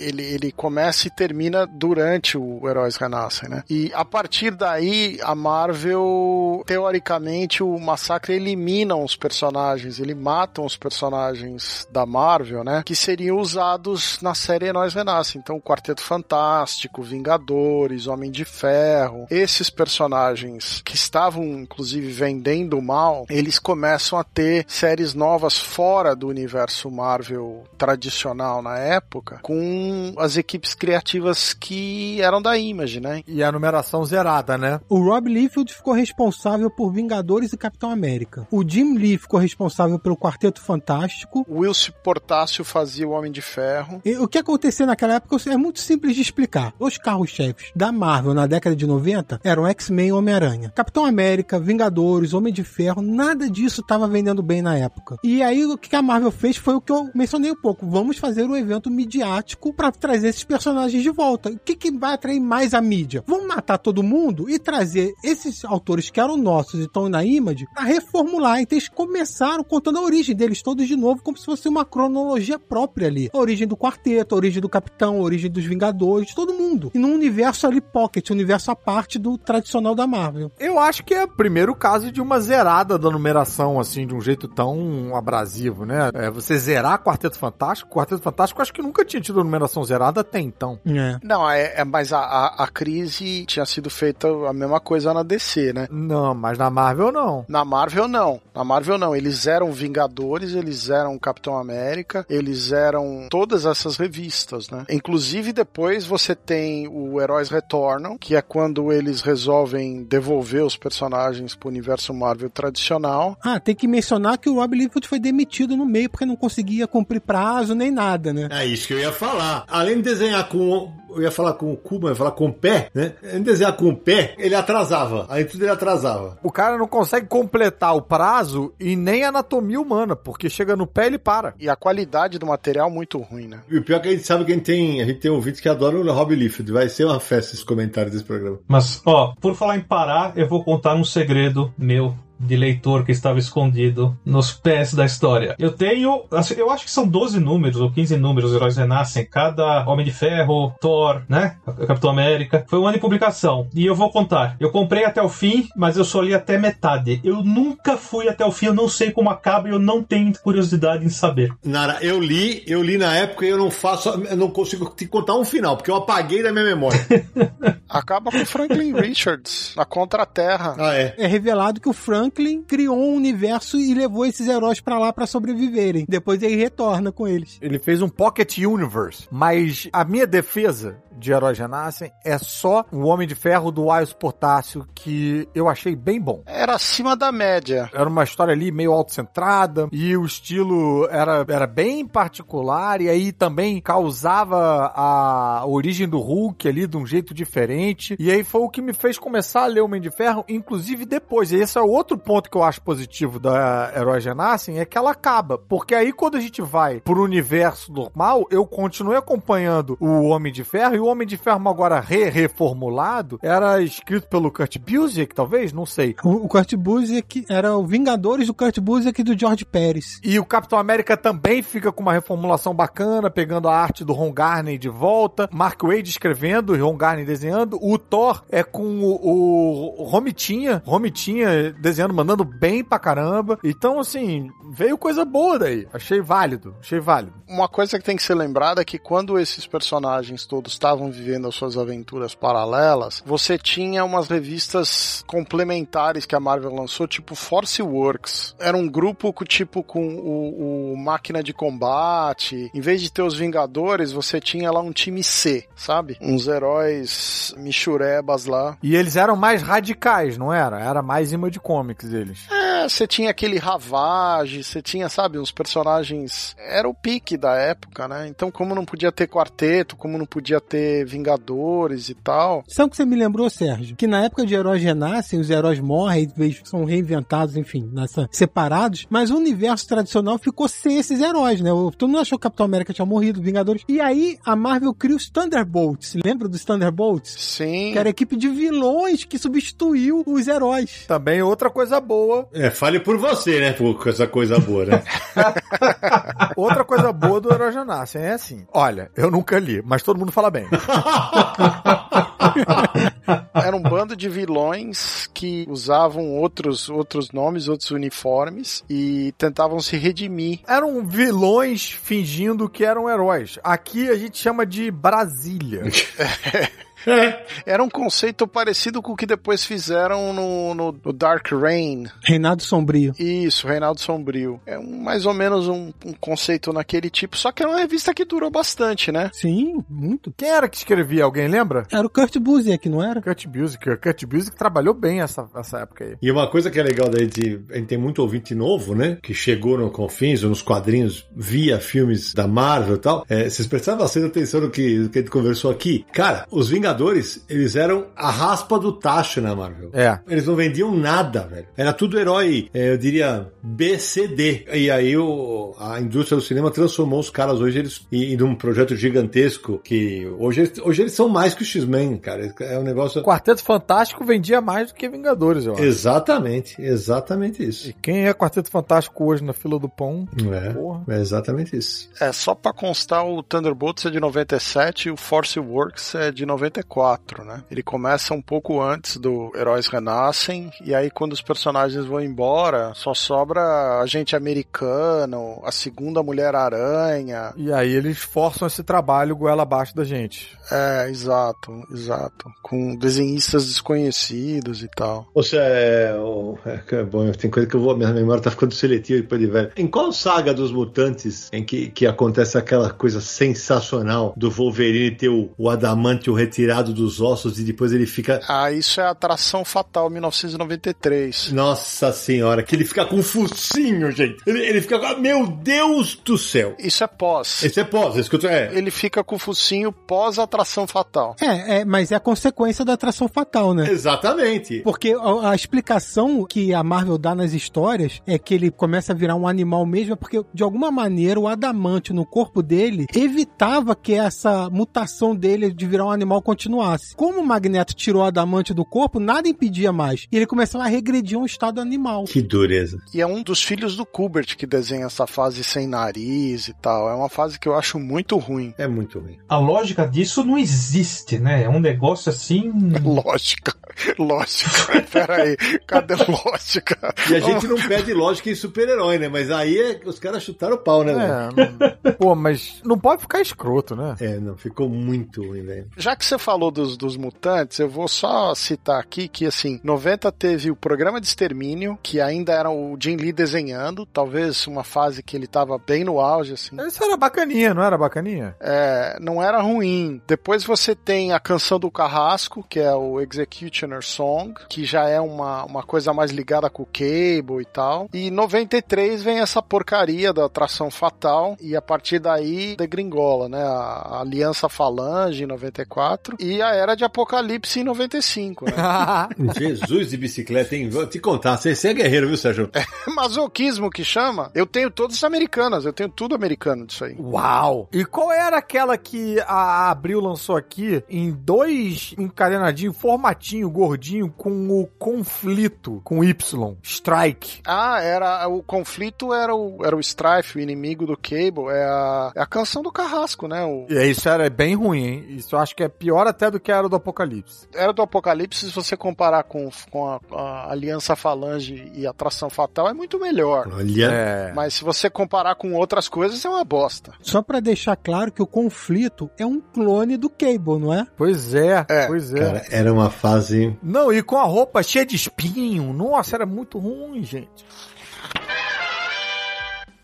ele, ele começa e termina durante o Heróis Renascem, né? E a partir daí, a Marvel, teoricamente, o Massacre elimina os personagens, ele mata os personagens da Marvel, né? Que seriam usados na série Heróis Renascem. Então, o Quarteto Fantástico, Vingadores, Homem de Ferro, esses personagens que estavam, inclusive, vendendo mal, eles começam a ter séries novas fora do universo Marvel tradicional na época, com as equipes criativas que eram da Image, né? E a numeração zerada, né? O Rob Liefeld ficou responsável por Vingadores e Capitão América. O Jim Lee ficou responsável pelo Quarteto Fantástico. O Wilson Portácio fazia o Homem de Ferro. E o que aconteceu naquela época é muito simples de explicar. Os carros-chefes da Marvel na década de 90 eram X-Men e Homem-Aranha. Capitão América, Vingadores, Homem de Ferro, nada disso estava vendendo bem na época. E aí o que a Marvel fez foi o que eu mencionei um pouco. Vamos fazer um evento midiático para trazer esses personagens de volta. O que, que vai atrair mais a mídia? Vamos matar todo mundo e trazer esses autores que eram nossos e estão na Image para reformular. Então eles começaram contando a origem deles todos de novo, como se fosse uma cronologia própria ali. A origem do quarteto, a origem do capitão, a origem dos Vingadores, todo mundo. E num universo ali pocket, universo à parte do tradicional da Marvel. Eu acho que é o primeiro caso de uma zerada da numeração, assim, de um jeito tão abrasivo, né? É, você zerar Quarteto Fantástico. Quarteto Fantástico acho que nunca tinha tido numeração zerada até então. É. Não, é, é- mas a, a, a crise tinha sido feita a mesma coisa na DC, né? Não, mas na Marvel não. Na Marvel não. Na Marvel não. Eles eram Vingadores, eles eram Capitão América, eles eram todas essas revistas, né? Inclusive depois você tem o Heróis Retornam, que é quando eles resolvem devolver os personagens pro universo Marvel tradicional. Ah, tem que mencionar que o Rob Liefeld foi demitido no meio porque não conseguia cumprir prazo nem nada, né? É isso que eu ia falar. Além de desenhar com. Eu ia falar com o cu, mas eu ia falar com o pé, né? Além de desenhar com o pé, ele atrasava. Aí tudo ele atrasava. O cara não consegue completar o prazo e nem a anatomia humana, porque chega no pé ele para. E a qualidade do material muito ruim, né? E o pior é que a gente sabe que a gente tem, a gente tem ouvintes que adoram o Rob Liefeld. Vai ser uma festa esse comentário desse programa. Mas, ó, por falar em parar, eu vou contar um segredo meu de leitor que estava escondido nos pés da história. Eu tenho, assim, eu acho que são 12 números ou 15 números, os heróis renascem, cada Homem de Ferro, Thor, né? Capitão América. Foi um ano de publicação. E eu vou contar. Eu comprei até o fim, mas eu só li até metade. Eu nunca fui até o fim, eu não sei como acaba e eu não tenho curiosidade em saber. Nara, eu li, eu li na época e eu não faço, eu não consigo te contar um final, porque eu apaguei da minha memória. Acaba com Franklin Richards, na Contra-Terra. ah, é. É revelado que o Franklin criou um universo e levou esses heróis pra lá pra sobreviverem. Depois ele retorna com eles. Ele fez um Pocket Universe. Mas a minha defesa de Heróis Renascem é só o Homem de Ferro do Wiles Potássio, que eu achei bem bom. Era acima da média. Era uma história ali meio autocentrada e o estilo era, era bem particular e aí também causava a origem do Hulk ali de um jeito diferente. E aí foi o que me fez começar a ler o Homem de Ferro, inclusive depois. E esse é outro ponto que eu acho positivo da Heróis Renascem, é que ela acaba. Porque aí quando a gente vai pro universo normal, eu continuei acompanhando o Homem de Ferro e o Homem de Ferro agora re reformulado era escrito pelo Kurt Busiek, talvez? Não sei. O, o Kurt Busiek era o Vingadores do Kurt Busiek e do George Pérez. E o Capitão América também fica com uma reformulação bacana, pegando a arte do Ron Garney de volta. Mark Wade escrevendo e Ron Garney desenhando. O Thor é com o, o Romitinha, Romitinha desenhando, mandando bem pra caramba. Então, assim, veio coisa boa daí. Achei válido, achei válido. Uma coisa que tem que ser lembrada é que quando esses personagens todos estavam vivendo as suas aventuras paralelas, você tinha umas revistas complementares que a Marvel lançou, tipo Force Works. Era um grupo com, tipo com o, o Máquina de Combate. Em vez de ter os Vingadores, você tinha lá um time C, sabe? Uns heróis michurebas lá. E eles eram mais radicais, não era? Era mais imã de comics eles. É, você tinha aquele Ravage, você tinha, sabe, uns personagens. Era o pique da época, né? Então, como não podia ter quarteto, como não podia ter Vingadores e tal. Sabe o que você me lembrou, Sérgio? Que na época de heróis renascem, os heróis morrem, eles são reinventados, enfim, nessa, separados, mas o universo tradicional ficou sem esses heróis, né? Todo mundo achou que o Capitão América tinha morrido, Vingadores. E aí a Marvel cria os Thunderbolts. Lembra dos Thunderbolts? Sim. Que era a equipe de vilões que substituiu os heróis. Também outra coisa boa. É, fale por você, né? Por essa coisa boa, né? Outra coisa boa do Herói Renascem é assim. Olha, eu nunca li, mas todo mundo fala bem. Era um bando de vilões que usavam outros, outros nomes, outros uniformes e tentavam se redimir. Eram vilões fingindo que eram heróis. Aqui a gente chama de Brasília. Era um conceito parecido com o que depois fizeram no, no- no Dark Reign. Reinado Sombrio. Isso, Reinaldo Sombrio. É um- mais ou menos um, um conceito naquele tipo, só que era uma revista que durou bastante, né? Sim, muito. Quem era que escrevia? Alguém lembra? Era o Kurt Busiek, não era? Kurt Busiek. Kurt Busiek trabalhou bem essa, essa época aí. E uma coisa que é legal da gente, a gente tem muito ouvinte novo, né? Que chegou no Confins ou nos quadrinhos via filmes da Marvel e tal. É, vocês prestaram bastante atenção no que, no que a gente conversou aqui. Cara, os Vingadores, eles eram a raspa do tacho na Marvel. É. Eles não vendiam nada, velho. Era tudo herói, é, eu diria, B, C, D. E aí o, a indústria do cinema transformou os caras hoje eles em, um projeto gigantesco que hoje, eles- hoje eles são mais que o X-Men, cara. É um negócio... Quarteto Fantástico vendia mais do que Vingadores, eu acho. Exatamente, exatamente isso. E quem é Quarteto Fantástico hoje na fila do pão? É, Porra. é exatamente isso. É, só pra constar, o Thunderbolts é de 97 e o Force Works é de 94, né? Ele começa um pouco antes do Heróis Renascem, e aí quando os personagens vão embora, só sobra a gente americano, a segunda Mulher-Aranha. E aí eles forçam esse trabalho goela abaixo da gente. É, exato, exato. Com desenhistas desconhecidos e tal. Ou seja, é, o- é, é bom, tem coisa que eu vou, minha memória tá ficando seletiva depois de velho. Em qual saga dos mutantes em que, que acontece aquela coisa sensacional do Wolverine ter o, o adamantio retirado retirado dos ossos e depois ele fica. Ah, isso é Atração Fatal 1993. Nossa senhora, que ele fica com um focinho, gente. Ele, ele fica com. Meu Deus do céu! Isso é pós. Esse é pós, esse que eu tô- é. Ele fica com o focinho pós Atração Fatal. É, é, mas é a consequência da atração fatal, né? Exatamente. Porque a, a explicação que a Marvel dá nas histórias é que ele começa a virar um animal mesmo, é porque de alguma maneira o adamante no corpo dele evitava que essa mutação dele de virar um animal continuasse. Como o Magneto tirou o adamante do corpo, nada impedia mais. E ele começava a regredir a um estado animal. Que dureza. E é um dos filhos do Kubert que desenha essa fase sem nariz e tal. É uma fase que eu acho muito ruim. É muito ruim. A lógica disso não existe, né? É um negócio assim. Lógica. Lógica. Pera aí. Cadê a lógica? E a gente não pede lógica em super-herói, né? Mas aí é, os caras chutaram o pau, né? É, não- pô, mas não pode ficar escroto, né? É, não, ficou muito ruim, velho. Já que você falou dos, dos mutantes, eu vou só citar aqui que, assim, 90 teve o programa de extermínio, que ainda era o Jim Lee desenhando, talvez uma fase que ele tava bem no auge, assim. Isso era bacaninha, não era bacaninha? É, não era ruim. Depois você tem a canção do Carrasco, que é o Executioner Song, que já é uma, uma coisa mais ligada com o Cable e tal. E em 93 vem essa porcaria da atração fatal, e a partir daí degringola, né? A, a Aliança Falange em 94 e a Era de Apocalipse em 95, né? Jesus de bicicleta, hein? Vou te contar, você, você é guerreiro, viu, Sérgio? Masoquismo que chama. Eu tenho todas americanas, eu tenho tudo americano disso aí. Uau! E qual era aquela que a Abril lançou aqui em dois encadenadinhos, formatinho, gordinho, com o conflito, com Y, Strike? Ah, era o conflito era o, era o Strife, o inimigo do Cable, é a, é a canção do Carrasco, né? O, E isso era bem ruim, hein? Isso eu acho que é pior até do que era do Apocalipse. era do Apocalipse, se você comparar com, com a, a Aliança Falange e a Atração Fatal, é muito melhor. Olha. É. Mas se você comparar com outras coisas, é uma bosta. Só pra deixar claro que o conflito é um clone do Cable, não é? Pois é, É, pois é. Cara, era uma fase. Não, e com a roupa cheia de espinho. Nossa, era muito ruim, gente.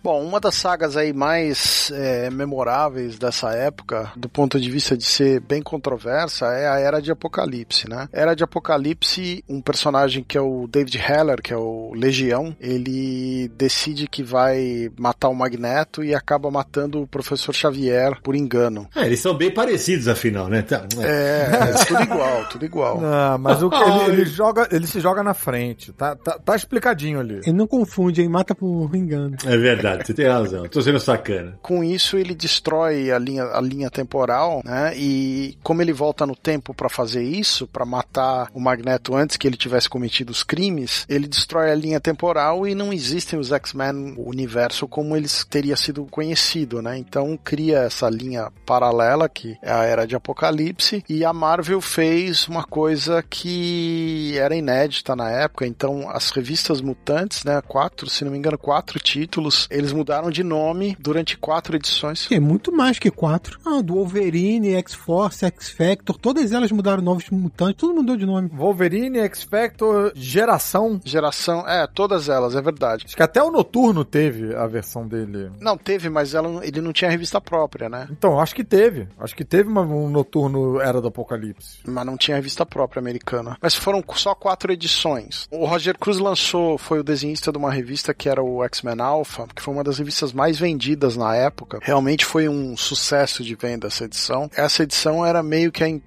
Bom, uma das sagas aí mais é, memoráveis dessa época, do ponto de vista de ser bem controversa, é a Era de Apocalipse, né? Era de Apocalipse, um personagem que é o David Heller, que é o Legião, ele decide que vai matar o Magneto e acaba matando o Professor Xavier por engano. É, eles são bem parecidos, afinal, né? Tá, é. É, é tudo igual, tudo igual. Não, mas o que ele, ele joga, ele se joga na frente. Tá, tá, tá explicadinho ali. Ele não confunde, hein? Mata por engano. É verdade, você tem razão. Tô sendo sacana. Com isso, ele destrói a linha, a linha temporal, né? E como ele volta no tempo pra fazer isso, pra matar o Magneto antes que ele tivesse cometido os crimes, ele destrói a linha temporal e não existem os X-Men, universo como eles teria sido conhecido, né? Então cria essa linha paralela que é a Era de Apocalipse e a Marvel fez uma coisa que era inédita na época. Então as revistas mutantes, né? Quatro, se não me engano, quatro títulos, eles mudaram de nome durante quatro edições. É muito mais que quatro. Ah, do Wolverine, X-Force, X-Factor, todas elas mudaram novos mutantes, tudo mudou de nome. Wolverine, X-Factor, Geração. Geração, é, todas elas, é verdade. Acho que até o Noturno teve a versão dele. Não, teve, mas ela, ele não tinha revista própria, né? Então, acho que teve. Acho que teve uma- um Noturno Era do Apocalipse. Mas não tinha revista própria americana. Mas foram só quatro edições. O Roger Cruz lançou, foi o desenhista de uma revista que era o X-Men Alpha, que foi uma das revistas mais vendidas na época. Realmente foi um sucesso de venda essa edição. Essa edição era meio que um-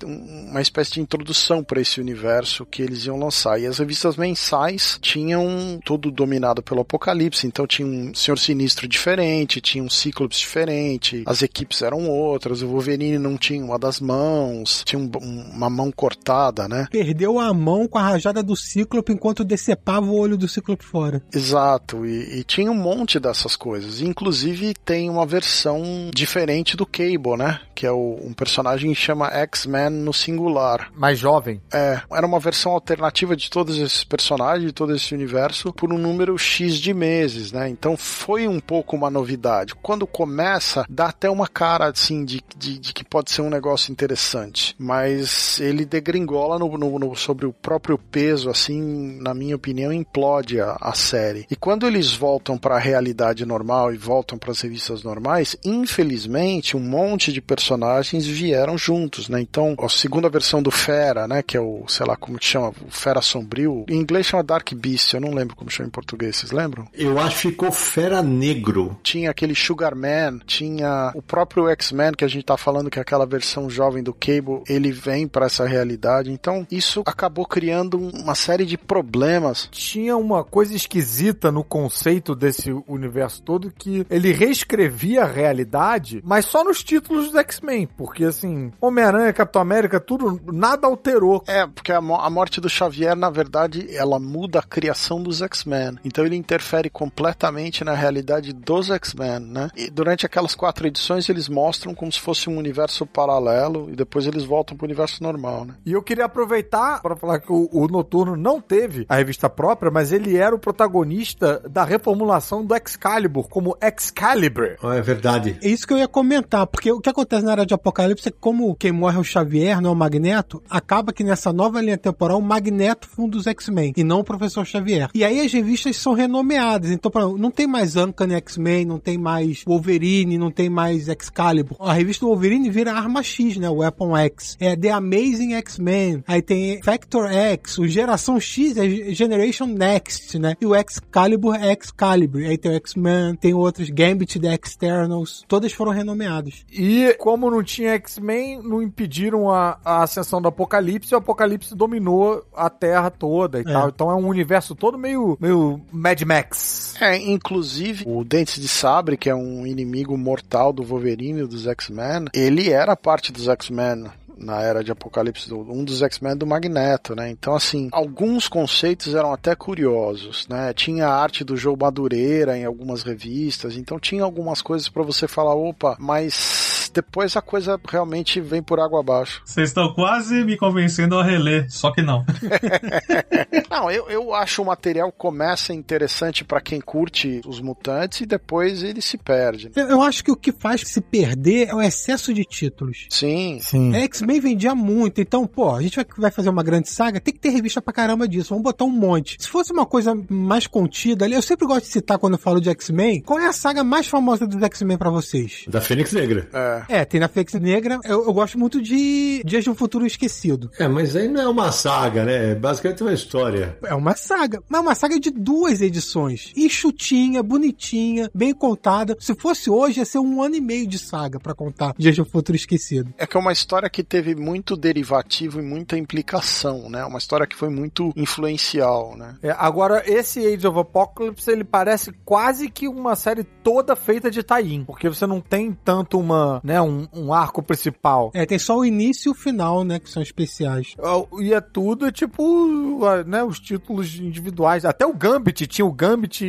uma espécie de introdução para esse universo que eles iam lançar. E as revistas mensais tinham tudo dominado pelo Apocalipse. Então tinha um Senhor Sinistro diferente, tinha um Cíclopes diferente, as equipes eram outras, o Wolverine não tinha uma das mãos, tinha um- uma mão cortada, né? Perdeu a mão com a rajada do Cíclope enquanto decepava o olho do Cíclope fora. Exato, e, e tinha um monte dessas coisas. Inclusive tem uma versão diferente do Cable, né? Que é o- um personagem que chama X-Men no singular. Mais jovem. É, era uma versão alternativa de todos esses personagens, de todo esse universo, por um número X de meses, né? Então foi um pouco uma novidade. Quando começa, dá até uma cara, assim, de, de, de que pode ser um negócio interessante. Mas ele degringola no, no- no- sobre o próprio peso, assim, na minha opinião, implode a, a série. E quando eles voltam para a realidade idade normal e voltam para as revistas normais, infelizmente um monte de personagens vieram juntos, né? Então, a segunda versão do Fera, né, que é o, sei lá como que chama, o Fera Sombrio, em inglês chama Dark Beast, eu não lembro como chama em português, vocês lembram? Eu acho que ficou Fera Negro. Tinha aquele Sugar Man, tinha o próprio X-Men que a gente tá falando que é aquela versão jovem do Cable, ele vem para essa realidade. Então, isso acabou criando uma série de problemas. Tinha uma coisa esquisita no conceito desse universo todo que ele reescrevia a realidade, mas só nos títulos dos X-Men, porque assim, Homem-Aranha, Capitão América, tudo, nada alterou. É, porque a, a morte do Xavier, na verdade, ela muda a criação dos X-Men. Então ele interfere completamente na realidade dos X-Men, né? E durante aquelas quatro edições eles mostram como se fosse um universo paralelo e depois eles voltam pro universo normal, né? E eu queria aproveitar para falar que o, o Noturno não teve a revista própria, mas ele era o protagonista da reformulação do Excalibur como Excalibur. Ah, É verdade. É isso que eu ia comentar, porque o que acontece na era de Apocalipse é que como quem morre é o Xavier, não é o Magneto, acaba que nessa nova linha temporal o Magneto funda os X-Men e não o Professor Xavier. E aí as revistas são renomeadas, então exemplo, não tem mais Uncanny X-Men, não tem mais Wolverine, não tem mais Excalibur. A revista Wolverine vira Arma X, né, o Weapon X. É The Amazing X-Men, aí tem Factor X, o Geração X é Generation Next, né, e o Excalibur é Excalibur. Aí tem o X-Men, tem outros Gambit The Externals, todas foram renomeadas. E como não tinha X-Men, não impediram a, a ascensão do Apocalipse, e o Apocalipse dominou a Terra toda e tal. Então é um universo todo meio, meio Mad Max. É, inclusive o Dentes de Sabre, que é um inimigo mortal do Wolverine e dos X-Men, ele era parte dos X-Men na era de Apocalipse, um dos X-Men do Magneto, né? Então, assim, alguns conceitos eram até curiosos, né? Tinha a arte do Joe Madureira em algumas revistas, então tinha algumas coisas pra você falar, opa, mas depois a coisa realmente vem por água abaixo. Vocês estão quase me convencendo a reler, só que não. Não, eu, eu acho o material começa interessante pra quem curte os mutantes e depois ele se perde. Eu, eu acho que o que faz se perder é o excesso de títulos. Sim, Sim. É, X-Men vendia muito, então, pô, a gente vai, vai fazer uma grande saga, tem que ter revista pra caramba disso, vamos botar um monte. Se fosse uma coisa mais contida ali, eu sempre gosto de citar quando eu falo de X-Men, qual é a saga mais famosa dos X-Men pra vocês? Da Fênix Negra. é. É, tem na Fênix Negra, eu, eu gosto muito de Dias de um Futuro Esquecido. É, mas aí não é uma saga, né? É basicamente uma história. É uma saga, mas é uma saga de duas edições. Enxutinha, bonitinha, bem contada. Se fosse hoje, ia ser um ano e meio de saga pra contar Dias de um Futuro Esquecido. É que é uma história que teve muito derivativo e muita implicação, né? Uma história que foi muito influencial, né? É, agora, esse Age of Apocalypse, ele parece quase que uma série toda feita de tie-in, porque você não tem tanto uma, né, um, um arco principal. É, tem só o início e o final, né, que são especiais. E é tudo, tipo, ah, né, os títulos individuais. Até o Gambit, tinha o Gambit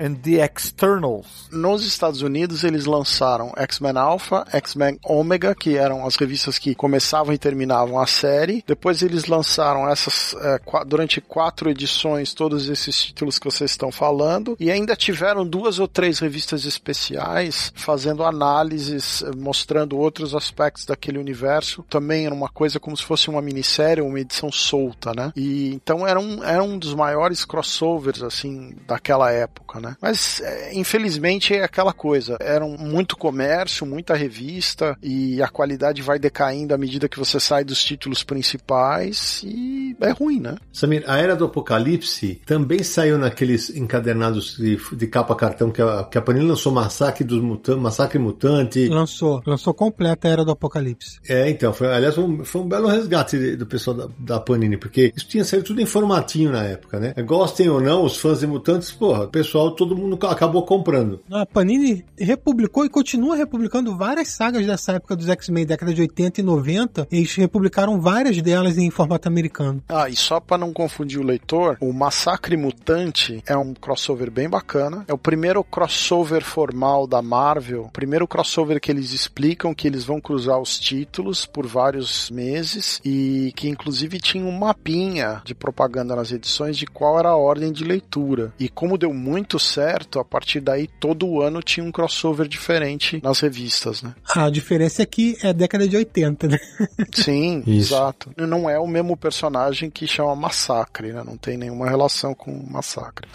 and the Externals. Nos Estados Unidos, eles lançaram X-Men Alpha, X-Men Omega, que eram as revistas que começavam e terminavam a série. Depois eles lançaram essas, é, durante quatro edições, todos esses títulos que vocês estão falando. E ainda tiveram duas ou três revistas especiais fazendo análises, eh, mostrando outros aspectos daquele universo. Também era uma coisa como se fosse uma minissérie, uma edição solta, né? E então era um, era um dos maiores crossovers, assim, daquela época, né? Mas, é, infelizmente, é aquela coisa. Era muito comércio, muita revista, e a qualidade vai decaindo à medida que você sai dos títulos principais, e é ruim, né? Samir, a Era do Apocalipse também saiu naqueles encadernados de, de capa cartão que a, que a Panini lançou Massacre dos Mutantes, Massacre Mutante. Lançou, lançou completa a Era do Apocalipse. É, então, foi, aliás, foi um, foi um belo resgate do pessoal da, da Panini, porque isso tinha saído tudo em formatinho na época, né? Gostem ou não, os fãs de Mutantes, porra, o pessoal, todo mundo acabou comprando. A Panini republicou e continua republicando várias sagas dessa época dos X-Men, década de 80 e 90. Eles republicaram várias delas em formato americano. Ah, e só pra não confundir o leitor, o Massacre Mutante é um crossover bem bacana. É o primeiro crossover formal da Marvel, o primeiro crossover que eles explicam que eles vão cruzar os títulos por vários meses e que inclusive tinha um mapinha de propaganda nas edições de qual era a ordem de leitura. E como deu muito certo, a partir daí todo ano tinha um crossover diferente nas revistas, né? A diferença é que é década de 80, né? Sim, Isso. exato. Não é o mesmo personagem que chama Massacre, né? Não tem nenhuma relação com Massacre.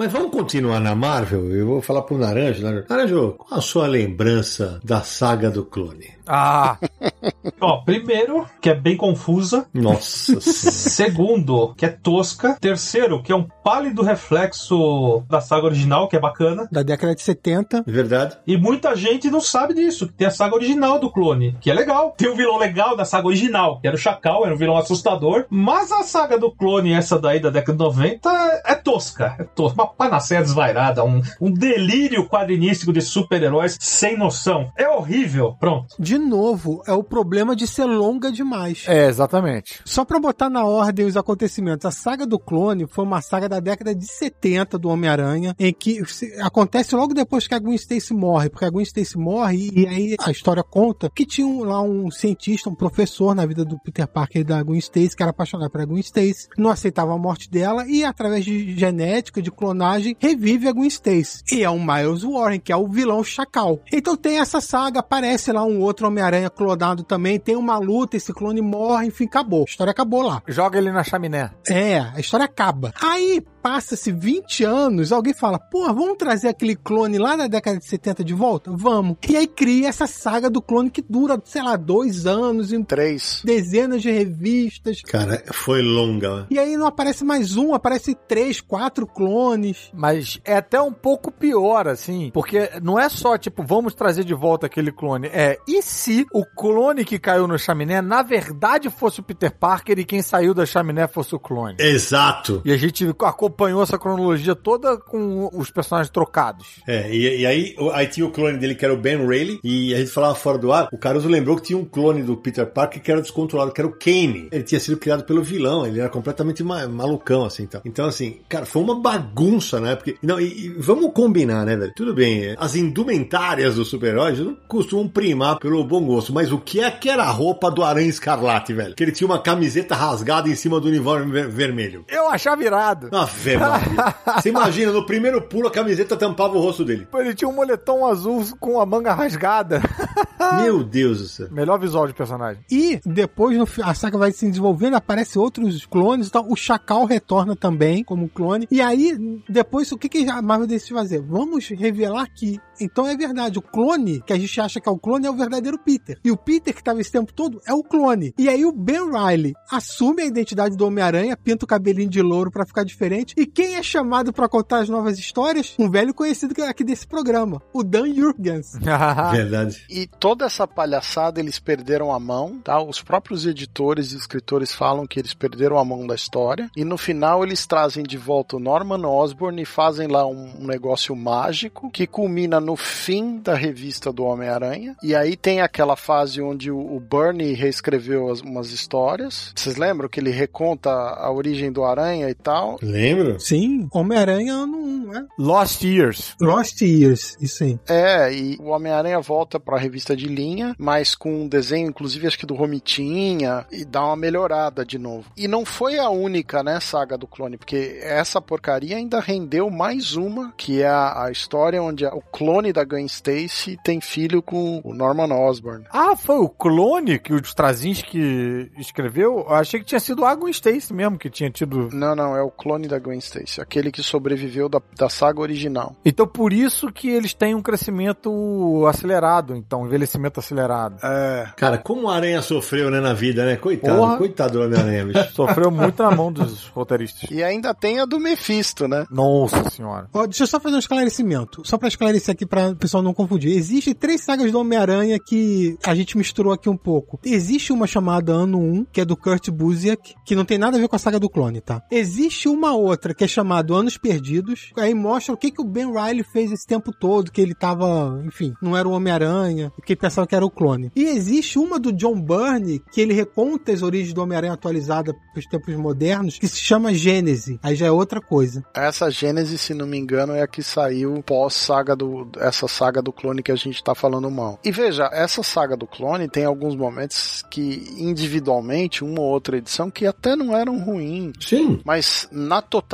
Mas vamos continuar na Marvel? Eu vou falar pro Naranjo. Naranjo, qual a sua lembrança da saga do clone? Ah, Ó, primeiro, que é bem confusa. Nossa. Segundo, que é tosca. Terceiro, que é um pálido reflexo da saga original, que é bacana. Da década de 70. Verdade? E muita gente não sabe disso. que Tem a saga original do clone, que é legal. Tem o vilão legal da saga original, que era o Chacal, era um vilão assustador. Mas a saga do clone, essa daí da década de 90, é tosca. É tosca. Uma panaceia desvairada, um, um delírio quadrinístico de super-heróis sem noção. É horrível. Pronto. De novo, é o problema de ser longa demais. é, exatamente. Só pra botar na ordem os acontecimentos, a saga do clone foi uma saga da década de 70 do Homem-Aranha, em que acontece logo depois que a Gwen Stacy morre, porque a Gwen Stacy morre e aí a história conta que tinha um- lá um cientista, um professor na vida do Peter Parker e da Gwen Stacy, que era apaixonado pela Gwen Stacy, não aceitava a morte dela e através de genética, de clonagem, revive a Gwen Stacy. E é o Miles Warren, que é o vilão Chacal. Então tem essa saga, aparece lá um outro Homem-Aranha clonado também, tem uma luta, esse clone morre, enfim, acabou. A história acabou lá. Joga ele na chaminé. É, a história acaba. Aí passa-se 20 anos, alguém fala, pô, vamos trazer aquele clone lá da década de 70 de volta? Vamos. E aí cria essa saga do clone que dura, sei lá, dois anos em Três. dezenas de revistas. Cara, foi longa. né? E aí não aparece mais um, aparece três, quatro clones. Mas é até um pouco pior, assim, porque não é só, tipo, vamos trazer de volta aquele clone. É, e se o clone que caiu no chaminé, na verdade, fosse o Peter Parker e quem saiu da chaminé fosse o clone? Exato. E a gente acompanhou essa cronologia toda com os personagens trocados. É, e, e aí, aí tinha o clone dele que era o Ben Rayleigh, e a gente falava fora do ar, o Caruso lembrou que tinha um clone do Peter Parker que era descontrolado, que era o Kane. Ele tinha sido criado pelo vilão, ele era completamente ma- malucão, assim, então. Então, assim, cara, foi uma bagunça, né? Porque, não, e, e vamos combinar, né, velho? Tudo bem, as indumentárias dos super-heróis não costumam primar pelo bom gosto, mas o que é que era a roupa do Aranha Escarlate, velho? Que ele tinha uma camiseta rasgada em cima do uniforme ver- vermelho. Eu achava irado. Ave Maria. Você imagina, no primeiro pulo a camiseta tampava o rosto dele. Ele tinha um moletom azul com a manga rasgada. Meu Deus do céu. Melhor visual de personagem. E depois a saga vai se desenvolvendo, aparece outros clones e tal. O Chacal retorna também como clone. E aí, depois, o que, que a Marvel decide fazer? Vamos revelar que, então é verdade, o clone que a gente acha que é o clone é o verdadeiro Peter. E o Peter que estava esse tempo todo é o clone. E aí o Ben Riley assume a identidade do Homem-Aranha, pinta o cabelinho de louro pra ficar diferente. E quem é chamado pra contar as novas histórias? Um velho conhecido que- aqui desse programa, o Dan Jurgens. Verdade. E toda essa palhaçada eles perderam a mão, tá? Os próprios editores e escritores falam que eles perderam a mão da história. E no final eles trazem de volta o Norman Osborn e fazem lá um, negócio mágico que culmina no fim da revista do Homem-Aranha. E aí tem aquela fase onde o, Bernie reescreveu as- umas histórias. Vocês lembram que ele reconta a origem do Aranha e tal? Lembra? Sim, Homem-Aranha ano 1, né? Lost Years. Lost Years, isso aí. É, e o Homem-Aranha volta pra revista de linha, mas com um desenho, inclusive, acho que do Romitinha, e dá uma melhorada de novo. E não foi a única, né, saga do clone, porque essa porcaria ainda rendeu mais uma, que é a, a história onde o clone da Gwen Stacy tem filho com o Norman Osborn. Ah, foi o clone que o Straczynski escreveu? Eu achei que tinha sido a Gwen Stacy mesmo que tinha tido. Não, não, é o clone da Gwen Stacy, aquele que sobreviveu da, da saga original. Então por isso que eles têm um crescimento acelerado, então, envelhecimento acelerado. É. Cara, como o Aranha sofreu, né, na vida, né? Coitado, Porra. coitado do Homem-Aranha, bicho. Sofreu muito na mão dos roteiristas. E ainda tem a do Mephisto, né? Nossa senhora. Ó, deixa eu só fazer um esclarecimento. Só pra esclarecer aqui pra o pessoal não confundir. Existem três sagas do Homem-Aranha que a gente misturou aqui um pouco. Existe uma chamada Ano 1, que é do Kurt Busiek, que não tem nada a ver com a saga do clone, tá? Existe uma outra que é chamada Anos Perdidos. Aí mostra o que, que o Ben Riley fez esse tempo todo, que ele tava, enfim, não era o Homem-Aranha, que ele pensava que era o clone. E existe uma do John Byrne, que ele reconta as origens do Homem-Aranha atualizada pros tempos modernos, que se chama Gênese. Aí já é outra coisa. Essa Gênese, se não me engano, é a que saiu pós-saga do. Essa saga do clone que a gente tá falando mal. E veja, essa saga do clone tem alguns momentos que, individualmente, uma ou outra edição, que até não eram ruins. Sim. Mas na totalidade,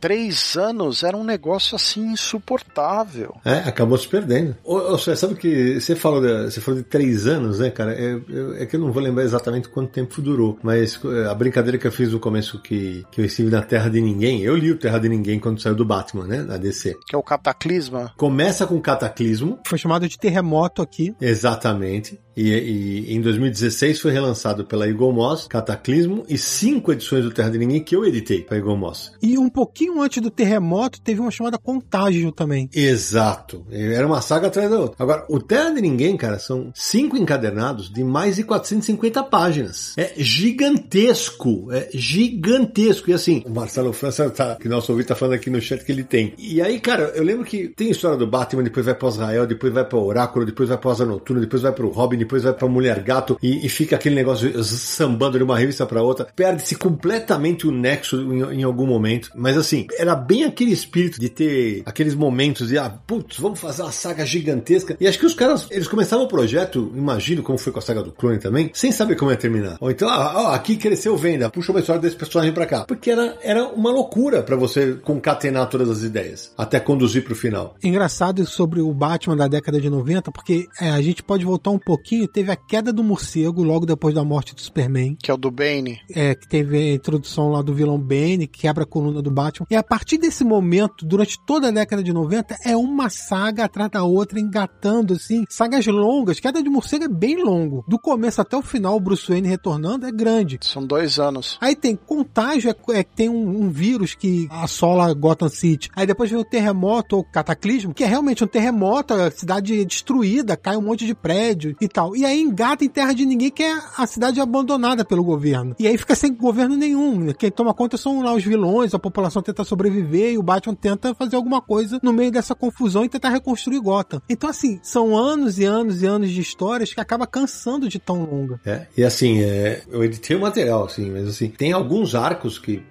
três anos era um negócio assim insuportável. É, acabou se perdendo. Ô, ô, você sabe que você falou, de, você falou de três anos, né, cara? É, é, é que eu não vou lembrar exatamente quanto tempo durou, mas é, a brincadeira que eu fiz no começo que, que eu estive na Terra de Ninguém, eu li o Terra de Ninguém quando saiu do Batman, né, na DC. Que é o Cataclisma. Começa com Cataclismo. Foi chamado de terremoto aqui. Exatamente. E, e, em 2016 foi relançado pela Eagle Moss, Cataclismo, e cinco edições do Terra de Ninguém que eu editei para Eagle E um pouquinho antes do terremoto teve uma chamada Contágio também. Exato. Era uma saga atrás da outra. Agora, o Terra de Ninguém, cara, são cinco encadernados de mais de 450 páginas. É gigantesco. É gigantesco. E assim, o Marcelo França, tá, que nosso ouvinte tá falando aqui no chat que ele tem. E aí, cara, eu lembro que tem história do Batman, depois vai para Israel, depois vai para Oráculo, depois vai para Asa Noturna, depois vai para o Robin, depois vai pra Mulher Gato e, e fica aquele negócio sambando de uma revista para outra. Perde-se completamente o nexo em, em, algum momento. Mas assim, era bem aquele espírito de ter aqueles momentos de, ah, putz, vamos fazer uma saga gigantesca. E acho que os caras, eles começavam o projeto, imagino como foi com a saga do clone também, sem saber como ia terminar. Ou então, ah, ó, aqui cresceu venda, puxa uma história desse personagem pra cá. Porque era, era uma loucura para você concatenar todas as ideias, até conduzir pro final. Engraçado sobre o Batman da década de 90, porque é, a gente pode voltar um pouquinho, teve a queda do morcego logo depois da morte do Superman. Que é o do Bane. É, que teve a introdução lá do vilão Bane, quebra a coluna do Batman. E a partir desse momento, durante toda a década de 90, é uma saga atrás da outra, engatando, assim, sagas longas. Queda de morcego é bem longo. Do começo até o final, o Bruce Wayne retornando é grande. São dois anos. Aí tem contágio, é, é tem um, um, vírus que assola Gotham City. Aí depois vem o terremoto ou cataclismo, que é realmente um terremoto, a cidade destruída, cai um monte de prédio e tal. E aí engata em terra de ninguém, que é a cidade abandonada pelo governo. E aí fica sem governo nenhum. Quem toma conta são lá os vilões, a população tenta sobreviver e o Batman tenta fazer alguma coisa no meio dessa confusão e tentar reconstruir Gotham. Então, assim, são anos e anos e anos de histórias que acaba cansando de tão longa. É, e assim, é, eu editei o material, assim, mas assim, tem alguns arcos que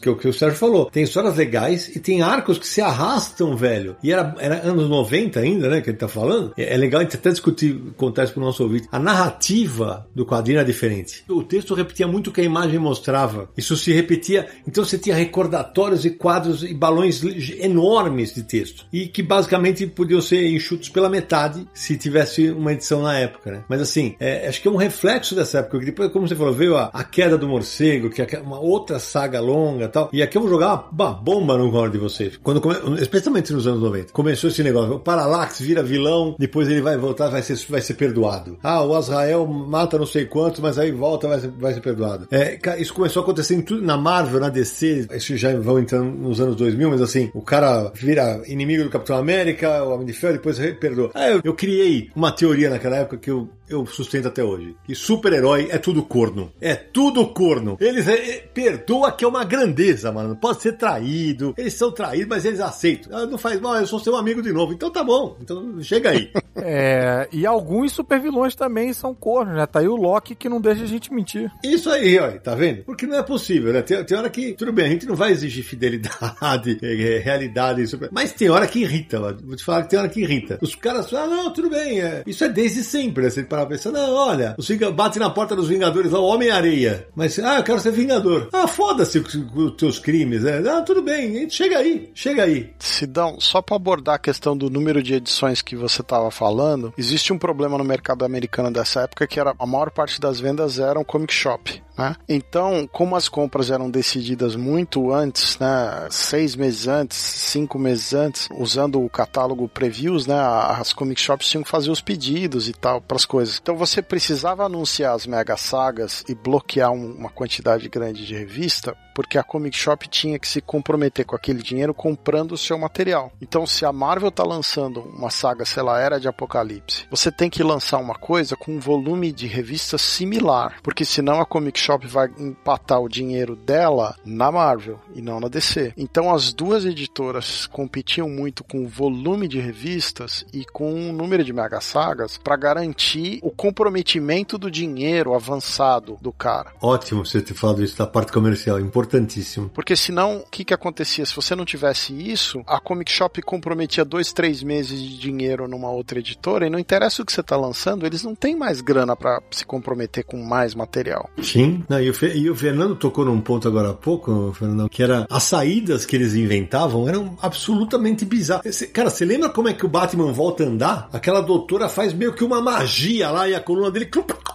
que, o que o Sérgio falou. Tem histórias legais e tem arcos que se arrastam, velho. E era, era anos 90 ainda, né? Que ele tá falando. É, é legal a gente até discutir, contar isso pro nosso ouvinte. A narrativa do quadrinho era diferente. O texto repetia muito o que a imagem mostrava. Isso se repetia. Então você tinha recordatórios e quadros e balões enormes de texto. E que basicamente podiam ser enxutos pela metade se tivesse uma edição na época, né? Mas assim, é, acho que é um reflexo dessa época. Depois, como você falou, veio a, a queda do morcego, que é uma outra saga longa e tal. E aqui eu vou jogar uma bomba no colo de vocês. Quando come... Especialmente nos anos 90. Começou esse negócio. O Parallax vira vilão, depois ele vai voltar, vai ser, vai ser perdoado. Ah, o Azrael mata não sei quantos, mas aí volta, vai ser, vai ser perdoado. É, isso começou a acontecer em tudo, na Marvel, na DC, isso já vão entrando nos anos 2000, mas assim, o cara vira inimigo do Capitão América, o Homem de Ferro, depois perdoa. Ah, eu, eu criei uma teoria naquela época que eu, eu sustento até hoje. Que super-herói é tudo corno. É tudo corno. Eles é, é, perdoa que é uma grandeza, mano. Pode ser traído. Eles são traídos, mas eles aceitam. Ah, não faz mal, eu sou seu amigo de novo. Então tá bom. Então chega aí. é, e alguns supervilões também são cornos, né? Tá aí o Loki que não deixa a gente mentir. Isso aí, ó, tá vendo? Porque não é possível, né? Tem, tem hora que, tudo bem, a gente não vai exigir fidelidade, é, realidade, super... mas tem hora que irrita, mano. Vou te falar que tem hora que irrita. Os caras falam, ah, não, tudo bem, é... isso é desde sempre, né? Você parar pra pensar, não, olha, os bate na porta dos Vingadores lá, o Homem-Areia. Mas, ah, eu quero ser Vingador. Ah, foda-se os teus crimes, né? Ah, tudo bem, chega aí, chega aí. Sidão, só para abordar a questão do número de edições que você tava falando, existe um problema no mercado americano dessa época que era a maior parte das vendas eram comic shop. Né? Então, como as compras eram decididas muito antes, né, seis meses antes, cinco meses antes, usando o catálogo previews, né, as comic shops tinham que fazer os pedidos e tal para as coisas. Então, você precisava anunciar as mega sagas e bloquear uma quantidade grande de revista, porque a comic shop tinha que se comprometer com aquele dinheiro comprando o seu material. Então, se a Marvel está lançando uma saga, sei lá, Era de Apocalipse, você tem que lançar uma coisa com um volume de revista similar, porque senão a comic shop vai empatar o dinheiro dela na Marvel e não na DC. Então as duas editoras competiam muito com o volume de revistas e com o número de mega sagas para garantir o comprometimento do dinheiro avançado do cara. Ótimo você ter falado isso da parte comercial. Importante importantíssimo. Porque senão, o que que acontecia? Se você não tivesse isso, a Comic Shop comprometia dois, três meses de dinheiro numa outra editora e não interessa o que você tá lançando, eles não têm mais grana para se comprometer com mais material. Sim. Não, e, o Fe- e o Fernando tocou num ponto agora há pouco, Fernando, que era as saídas que eles inventavam eram absolutamente bizarras. Cara, você lembra como é que o Batman volta a andar? Aquela doutora faz meio que uma magia lá e a coluna dele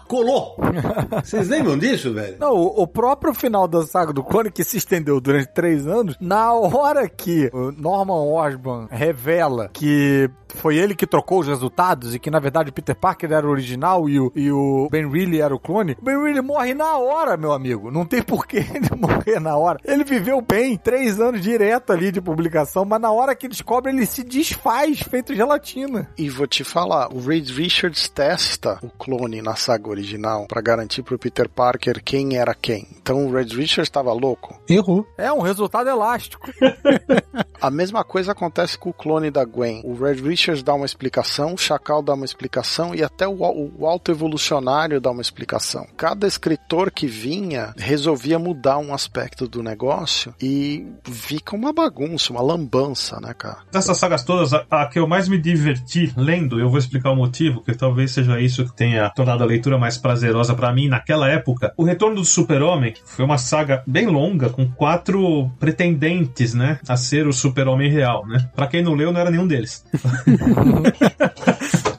colou. Vocês lembram disso, velho? Não, o, o próprio final da saga do que se estendeu durante três anos, na hora que o Norman Osborn revela que foi ele que trocou os resultados e que, na verdade, o Peter Parker era o original e o, e o Ben Reilly era o clone, o Ben Reilly morre na hora, meu amigo. Não tem por que ele morrer na hora. Ele viveu bem, três anos direto ali de publicação, mas na hora que descobre, ele se desfaz, feito gelatina. E vou te falar, o Reed Richards testa o clone na saga original pra garantir pro Peter Parker quem era quem. Então o Reed Richards estava louco. Errou. É um resultado elástico. A mesma coisa acontece com o clone da Gwen. O Red Richards dá uma explicação, o Chacal dá uma explicação e até o, o Alto Evolucionário dá uma explicação. Cada escritor que vinha resolvia mudar um aspecto do negócio e fica uma bagunça, uma lambança, né, cara? Dessas sagas todas, a, a que eu mais me diverti lendo, eu vou explicar o motivo, que talvez seja isso que tenha tornado a leitura mais prazerosa pra mim naquela época. O Retorno do Super-Homem foi uma saga bem longa, com quatro pretendentes, né, a ser o Super-Homem real, né? Pra quem não leu, não era nenhum deles.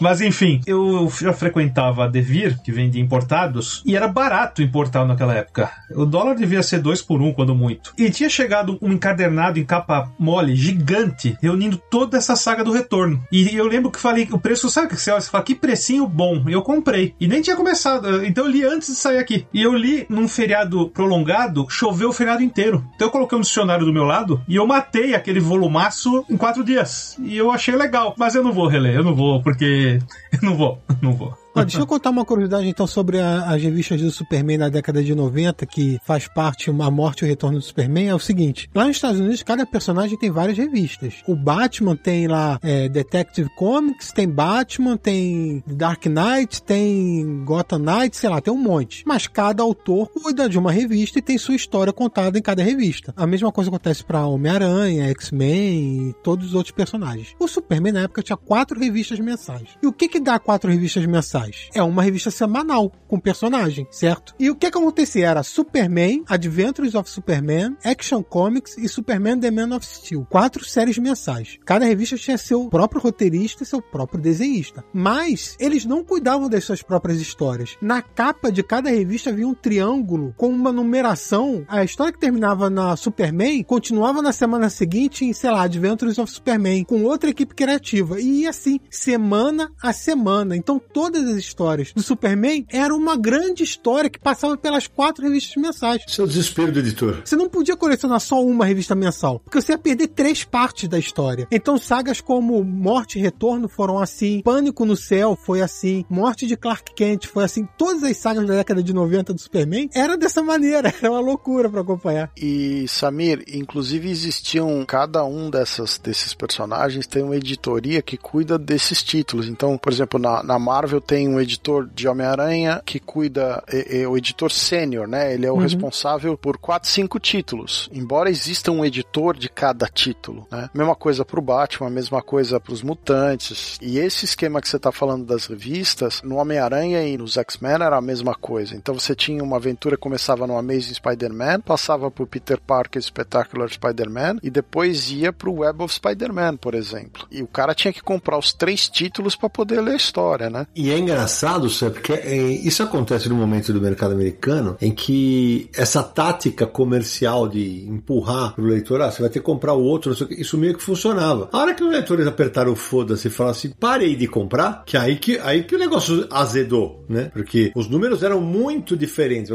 Mas, enfim, eu já frequentava a Devir, que vendia importados, e era barato importar naquela época. O dólar devia ser dois por um, quando muito. E tinha chegado um encadernado em capa mole, gigante, reunindo toda essa saga do retorno. E eu lembro que falei, o preço, sabe o que você olha? Você fala, que precinho bom. Eu comprei. E nem tinha começado, então eu li antes de sair aqui. E eu li num feriado prolongado, choveu o feriado inteiro. Então eu coloquei um dicionário do meu lado e eu matei aquele volumaço em quatro dias. E eu achei legal. Mas eu não vou reler, eu não vou, porque. Eu não vou, não vou. Deixa eu contar uma curiosidade então sobre a- as revistas do Superman na década de 90, que faz parte A Morte e o Retorno do Superman. É o seguinte: lá nos Estados Unidos, cada personagem tem várias revistas. O Batman tem lá é, Detective Comics, tem Batman, tem Dark Knight, tem Gotham Knight, sei lá, tem um monte. Mas cada autor cuida de uma revista e tem sua história contada em cada revista. A mesma coisa acontece para Homem-Aranha, X-Men e todos os outros personagens. O Superman na época tinha quatro revistas mensais. E o que que dá quatro revistas mensais? É uma revista semanal com personagem, certo? E o que acontecia era Superman, Adventures of Superman, Action Comics e Superman The Man of Steel. Quatro séries mensais. Cada revista tinha seu próprio roteirista e seu próprio desenhista. Mas eles não cuidavam das suas próprias histórias. Na capa de cada revista havia um triângulo com uma numeração. A história que terminava na Superman continuava na semana seguinte em, sei lá, Adventures of Superman, com outra equipe criativa. E assim, semana a semana. Então todas as histórias do Superman eram uma grande história que passava pelas quatro revistas mensais. Isso é desespero do editor. Você não podia colecionar só uma revista mensal, porque você ia perder três partes da história. Então, sagas como Morte e Retorno foram assim, Pânico no Céu foi assim, Morte de Clark Kent foi assim. Todas as sagas da década de 90 do Superman era dessa maneira, era uma loucura pra acompanhar. E Samir, inclusive existiam cada um dessas, desses personagens tem uma editoria que cuida desses títulos. Então, por exemplo, na, na Marvel tem um editor de Homem-Aranha que cuida, é, é o editor sênior, né? Ele é o responsável por quatro, cinco títulos. Embora exista um editor de cada título, né? Mesma coisa pro Batman, mesma coisa pros mutantes. E esse esquema que você tá falando das revistas, no Homem-Aranha e nos X-Men era a mesma coisa. Então você tinha uma aventura que começava no Amazing Spider-Man, passava pro Peter Parker Spectacular Spider-Man e depois ia pro Web of Spider-Man, por exemplo. E o cara tinha que comprar os três títulos para poder ler a história, né? E é engraçado, sabe, porque é, isso acontece no momento do mercado americano em que essa tática comercial de empurrar pro leitor, ah, você vai ter que comprar o outro, não sei o quê, isso meio que funcionava. A hora que os leitores apertaram o foda-se e falaram assim, parei de comprar, que aí que, aí que o negócio azedou, né? Porque os números eram muito diferentes.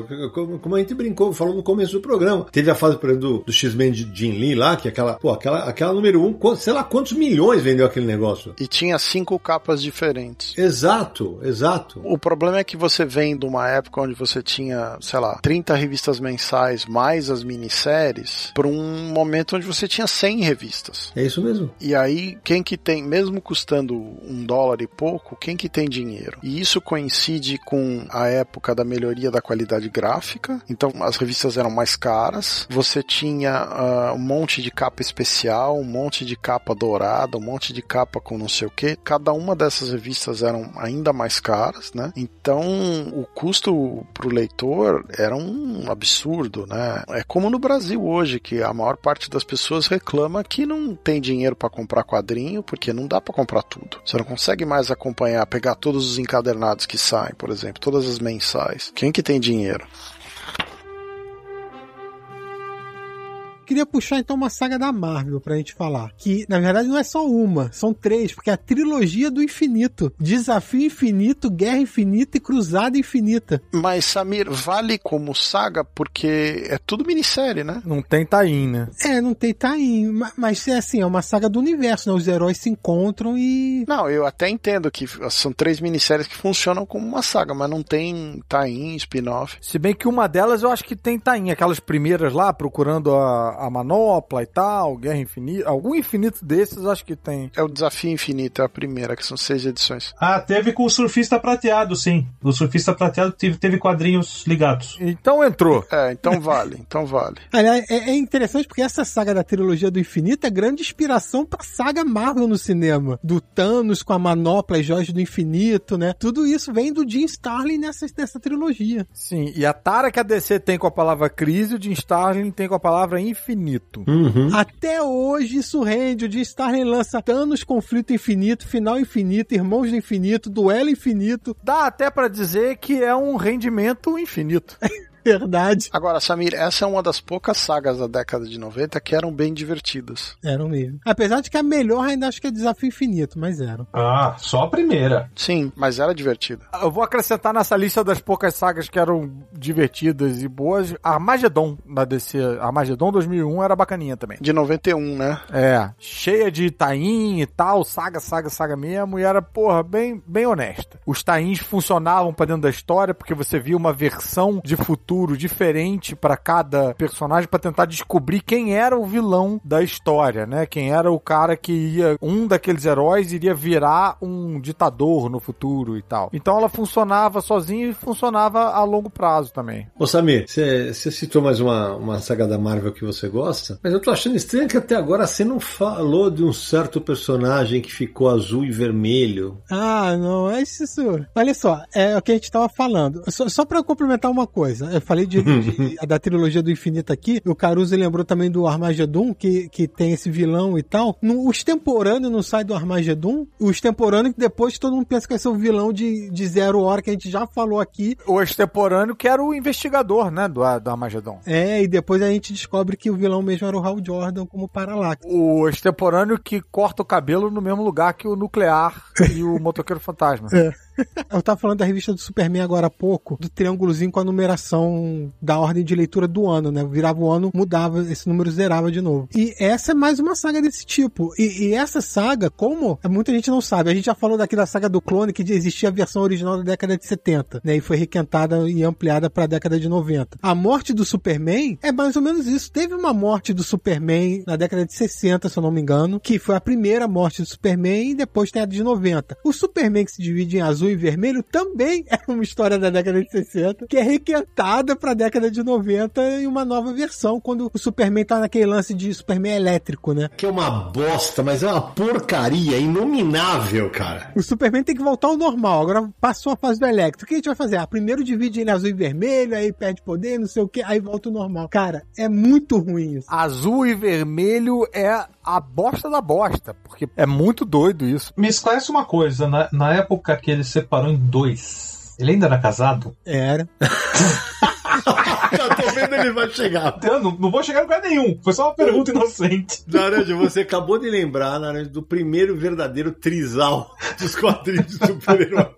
Como a gente brincou, falou no começo do programa. Teve a fase, por exemplo, do, do X-Men de Jin Lee lá, que é aquela, pô, aquela, aquela número um, sei lá quantos milhões vendeu aquele negócio. E tinha cinco capas diferentes. Exato. Exato. O problema é que você vem de uma época onde você tinha, sei lá, 30 revistas mensais mais as minisséries, para um momento onde você tinha 100 revistas. É isso mesmo. E aí, quem que tem, mesmo custando um dólar e pouco, quem que tem dinheiro? E isso coincide com a época da melhoria da qualidade gráfica, então as revistas eram mais caras, você tinha uh, um monte de capa especial, um monte de capa dourada, um monte de capa com não sei o que. Cada uma dessas revistas eram ainda mais caras, né? Então o custo pro leitor era um absurdo, né? É como no Brasil hoje, que a maior parte das pessoas reclama que não tem dinheiro para comprar quadrinho, porque não dá para comprar tudo. Você não consegue mais acompanhar, pegar todos os encadernados que saem, por exemplo, todas as mensais. Quem que tem dinheiro? Queria puxar então uma saga da Marvel pra gente falar. Que na verdade não é só uma, são três, porque é a trilogia do infinito: Desafio Infinito, Guerra Infinita e Cruzada Infinita. Mas, Samir, vale como saga porque é tudo minissérie, né? Não tem tain, né? É, não tem tain, mas é assim, é uma saga do universo, né? Os heróis se encontram e. Não, eu até entendo que são três minisséries que funcionam como uma saga, mas não tem tain, spin-off. Se bem que uma delas eu acho que tem tain, aquelas primeiras lá, procurando a, a manopla e tal, Guerra Infinita, algum infinito desses acho que tem. É o Desafio Infinito, é a primeira, que são seis edições. Ah, teve com o Surfista Prateado, sim. O Surfista Prateado teve, teve quadrinhos ligados. Então entrou. É, então vale, então vale. Aliás, é, é, interessante porque essa saga da trilogia do infinito é grande inspiração pra saga Marvel no cinema. Do Thanos com a manopla e joias do infinito, né? Tudo isso vem do Jim Starlin nessa, nessa trilogia. Sim, e a tara que a DC tem com a palavra crise, o Jim Starlin tem com a palavra infinito infinito. Uhum. Até hoje isso rende. O Jim Starlin lança Thanos Conflito Infinito, Final Infinito, Irmãos do Infinito, Duelo Infinito. Dá até para dizer que é um rendimento infinito. Verdade. Agora, Samir, essa é uma das poucas sagas da década de 90 que eram bem divertidas. Eram mesmo. Apesar de que a melhor ainda acho que é Desafio Infinito, mas eram. Ah, só a primeira. Sim, mas era divertida. Eu vou acrescentar nessa lista das poucas sagas que eram divertidas e boas, Armagedon da DC. Armagedon 2001 era bacaninha também. De 91, né? É, cheia de taim e tal, saga, saga, saga mesmo, e era, porra, bem, bem honesta. Os tains funcionavam pra dentro da história, porque você via uma versão de futuro futuro diferente para cada personagem para tentar descobrir quem era o vilão da história, né? Quem era o cara que ia um daqueles heróis iria virar um ditador no futuro e tal. Então ela funcionava sozinha e funcionava a longo prazo também. Ô Samir, você citou mais uma, uma saga da Marvel que você gosta, mas eu tô achando estranho que até agora você não falou de um certo personagem que ficou azul e vermelho. Ah, não, é isso. Olha só, é o que a gente tava falando. Só, só para complementar uma coisa, eu falei de, de, da trilogia do infinito aqui, o Caruso lembrou também do Armagedon, que, que tem esse vilão e tal. No, o extemporâneo não sai do Armagedon. O extemporâneo que depois todo mundo pensa que vai ser o vilão de, de Zero Hora, que a gente já falou aqui. O extemporâneo que era o investigador, né, do, do Armagedon. É, e depois a gente descobre que o vilão mesmo era o Hal Jordan como Parallax. O extemporâneo que corta o cabelo no mesmo lugar que o Nuclear e o Motoqueiro Fantasma. É. Eu tava falando da revista do Superman agora há pouco, do triângulozinho com a numeração da ordem de leitura do ano, né? Virava o ano, mudava, esse número zerava de novo. E essa é mais uma saga desse tipo. E, e essa saga, como muita gente não sabe, a gente já falou daqui da saga do clone que existia a versão original da década de 70, né? E foi requentada e ampliada para a década de 90. A morte do Superman é mais ou menos isso. Teve uma morte do Superman na década de 60, se eu não me engano, que foi a primeira morte do Superman e depois tem a de 90. O Superman que se divide em azul e vermelho também é uma história da década de 60, que é requentada pra década de 90 em uma nova versão, quando o Superman tá naquele lance de Superman elétrico, né? Que é uma bosta, mas é uma porcaria inominável, cara. O Superman tem que voltar ao normal, agora passou a fase do elétrico. O que a gente vai fazer? Ah, primeiro divide ele azul e vermelho, aí perde poder, não sei o que, aí volta ao normal. Cara, é muito ruim isso. Azul e vermelho é a bosta da bosta, porque é muito doido isso. Me esclarece uma coisa, na, na época que ele separou em dois, ele ainda era casado? Era. Já tô vendo ele vai chegar. Eu não, não vou chegar em lugar nenhum. Foi só uma pergunta inocente. Naranja, você acabou de lembrar, Naranja, do primeiro verdadeiro trisal dos quadrinhos de super-herói.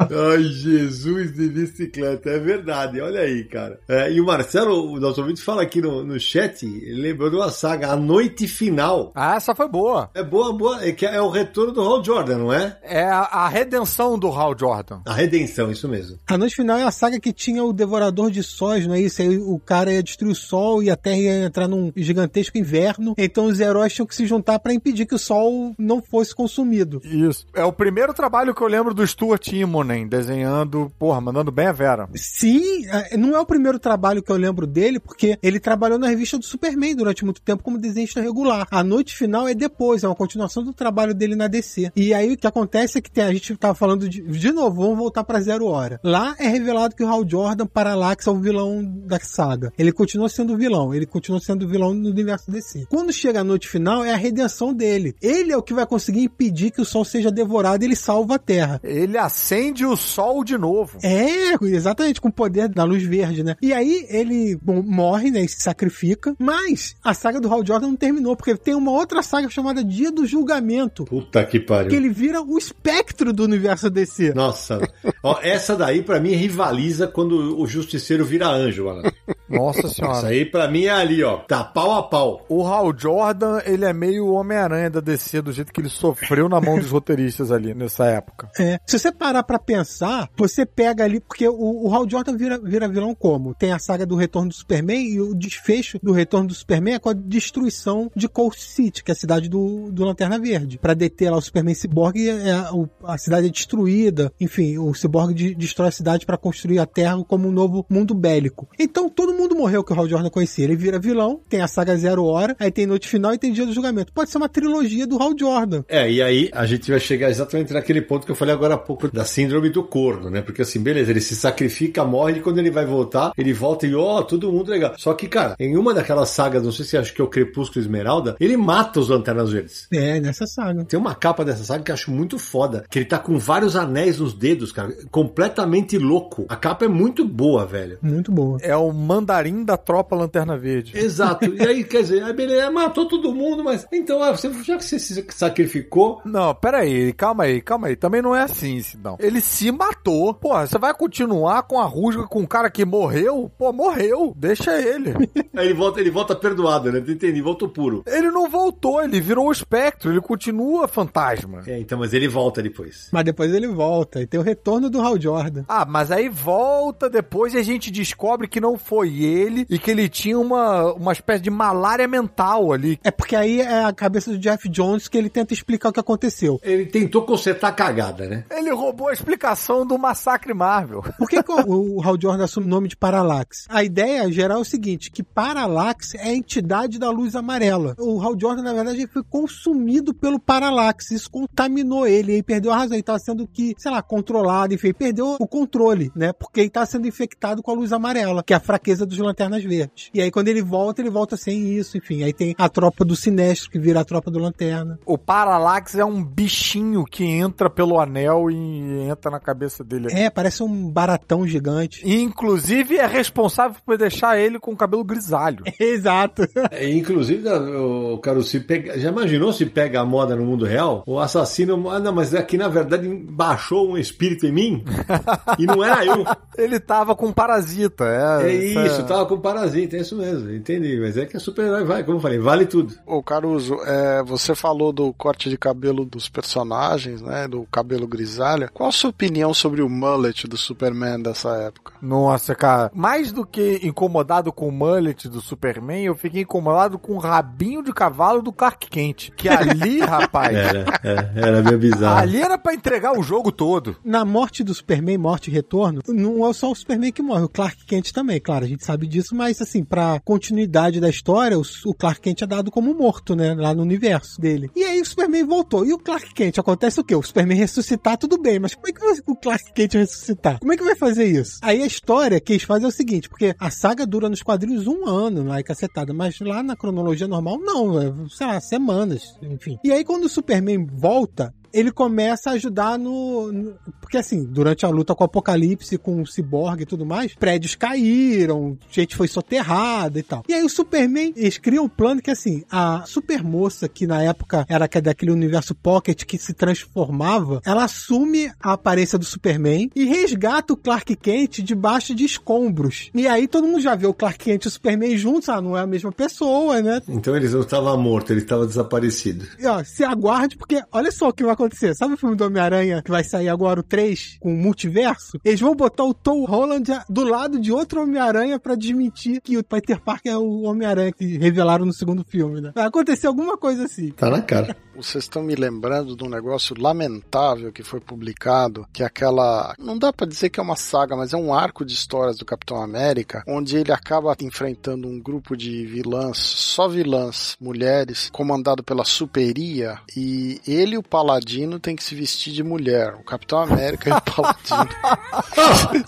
Ai, Jesus de bicicleta, é verdade, olha aí, cara. É, e o Marcelo, o nosso ouvinte, fala aqui no, no chat, ele lembrou de uma saga, A Noite Final. Ah, essa foi boa. É boa, boa, é, que é o retorno do Hal Jordan, não é? É a, a redenção do Hal Jordan. A redenção, isso mesmo. A noite final é a saga que tinha o Devorador de Sóis, não é isso? Aí o cara ia destruir o Sol e a Terra ia entrar num gigantesco inverno. Então os heróis tinham que se juntar pra impedir que o Sol não fosse consumido. Isso. É o primeiro trabalho que eu lembro do Stuart Immonen desenhando, porra, mandando bem a Vera. Sim, é, não é o primeiro trabalho que eu lembro dele, porque ele trabalhou na revista do Superman durante muito tempo como desenhista regular. A noite final é depois, é uma continuação do trabalho dele na DC. E aí o que acontece é que tem, a gente tava falando de, de novo, vamos voltar pra Zero Hora. Lá é revelado que o Hal Jordan, Parallax, é o vilão da saga. Ele continua sendo vilão, ele continua sendo vilão no universo DC. Quando chega a noite final, é a redenção dele. Ele é o que vai conseguir impedir que o Sol seja devorado e ele salva a Terra. Ele acende o sol de novo. É, exatamente, com o poder da luz verde, né? E aí ele bom, morre, né? E se sacrifica. Mas a saga do Hal Jordan não terminou, porque tem uma outra saga chamada Dia do Julgamento. Puta que pariu. Que ele vira o espectro do universo DC. Nossa, Ó, essa daí pra mim rivaliza quando o justiceiro vira anjo, mano. Nossa Isso senhora. aí pra mim é ali, ó. Tá pau a pau. O Hal Jordan, ele é meio Homem-Aranha da DC, do jeito que ele sofreu na mão dos roteiristas ali nessa época. É. Se você parar pra pensar, você pega ali, porque o, o Hal Jordan vira, vira vilão como? Tem a saga do Retorno do Superman e o desfecho do Retorno do Superman é com a destruição de Coast City, que é a cidade do, do Lanterna Verde. Pra deter lá o Superman Cyborg, é, o- a cidade é destruída. Enfim, o Cyborg de- destrói a cidade pra construir a Terra como um novo mundo bélico. Então todo mundo morreu que o Hal Jordan conhecia. Ele vira vilão, tem a saga Zero Hora, aí tem Noite Final e tem Dia do Julgamento. Pode ser uma trilogia do Hal Jordan. É, e aí a gente vai chegar exatamente naquele ponto que eu falei agora há pouco da síndrome do corno, né? Porque assim, beleza, ele se sacrifica, morre e quando ele vai voltar, ele volta e ó, todo mundo legal. Só que, cara, em uma daquelas sagas, não sei se acho que é o Crepúsculo Esmeralda, ele mata os Lanternas Verdes. É, nessa saga. Tem uma capa dessa saga que eu acho muito foda, que ele tá com vários anéis nos dedos, cara, completamente louco. A capa é muito boa, velho. Muito boa. É o mandarim da tropa Lanterna Verde. Exato. E aí, quer dizer, aí beleza, matou todo mundo, mas então, ah, você, já que você se sacrificou, Não, pera aí, calma aí, calma aí. Também não é assim, Sidão. Ele se matou. Porra, você vai continuar com a rusga com um cara que morreu? Pô, morreu. Deixa ele. aí ele volta, ele volta perdoado, né? Entendi, voltou puro. ele não voltou, ele virou o espectro, ele continua fantasma. É, então, mas ele volta depois. Mas depois ele volta e tem o retorno do Hal Jordan. Ah, mas aí volta depois e a gente descobre que não foi ele e que ele tinha uma, uma espécie de malária mental ali. É porque aí é a cabeça do Jeff Jones que ele tenta explicar o que aconteceu. Ele tentou consertar a cagada, né? Ele roubou a explicação do massacre Marvel. Por que, que o, o Hal Jordan assume o nome de Parallax? A ideia geral é o seguinte, que Parallax é a entidade da luz amarela. O Hal Jordan, na verdade, ele foi consumido pelo Parallax. Isso contaminou ele, ele perdeu a razão. Ele estava sendo que, sei lá, controlado, enfim, perdeu o controle, né? Porque ele estava sendo infectado com a luz amarela, que é a fraqueza dos Lanternas Verdes. E aí, quando ele volta, ele volta sem isso, enfim. Aí tem a tropa do Sinestro, que vira a tropa do Lanterna. O Parallax é um bichinho que entra pelo anel e entra na cabeça dele. É, parece um baratão gigante. E, Inclusive é responsável por deixar ele com o cabelo grisalho. Exato. É, inclusive, o cara se pega, já imaginou se pega a moda no mundo real? O assassino, ah, não, mas aqui na verdade baixou um espírito em mim e não era eu. Ele tava com parasita. É, É isso, tava com parasita, é isso mesmo, entendi. Mas é que a super-herói vai, como eu falei, vale tudo. Ô Caruso, é, você falou do corte de cabelo dos personagens, né? Do cabelo grisalha. Qual a sua opinião sobre o mullet do Superman dessa época? Nossa, cara, mais do que incomodado com o mullet do Superman, eu fiquei incomodado com o rabinho de cavalo do Clark Kent. Que ali, rapaz, Era, é, era meio bizarro. ali era pra entregar o jogo todo. Na morte do Superman, morte e retorno, não é só o Superman que morre, o Clark Kent também, claro, a gente sabe disso, mas assim, pra continuidade da história, o, o Clark Kent é dado como morto, né, lá no universo dele. E aí o Superman voltou, e o Clark Kent, acontece o quê? O Superman ressuscitar, tudo bem, mas como é que o Clark Kent ressuscitar? Como é que vai fazer isso? Aí a história que eles fazem é o seguinte, porque a saga dura nos quadrinhos um ano, lá é cacetada, mas lá na cronologia normal, não, é, sei lá, semanas, enfim. E aí quando o Superman volta, ele começa a ajudar no, no- Porque assim, durante a luta com o Apocalipse, com o Cyborg e tudo mais, prédios caíram, gente foi soterrada e tal. E aí o Superman, eles criam um plano que assim, a supermoça, que na época era que- daquele universo Pocket que se transformava, ela assume a aparência do Superman e resgata o Clark Kent debaixo de escombros. E aí todo mundo já vê o Clark Kent e o Superman juntos, ah, não é a mesma pessoa, né? Então eles não estavam mortos, ele estava desaparecido. E, ó, se aguarde, porque olha só o que vai acontecer. Sabe o filme do Homem-Aranha que vai sair agora, o 3, com o multiverso? Eles vão botar o Tom Holland do lado de outro Homem-Aranha pra desmentir que o Peter Parker é o Homem-Aranha que revelaram no segundo filme, né? Vai acontecer alguma coisa assim. Tá na cara. Vocês estão me lembrando de um negócio lamentável que foi publicado, que é aquela. Não dá pra dizer que é uma saga, mas é um arco de histórias do Capitão América, onde ele acaba enfrentando um grupo de vilãs, só vilãs, mulheres, comandado pela Superia, e ele e o Paladino tem que se vestir de mulher. O Capitão América e o Paladino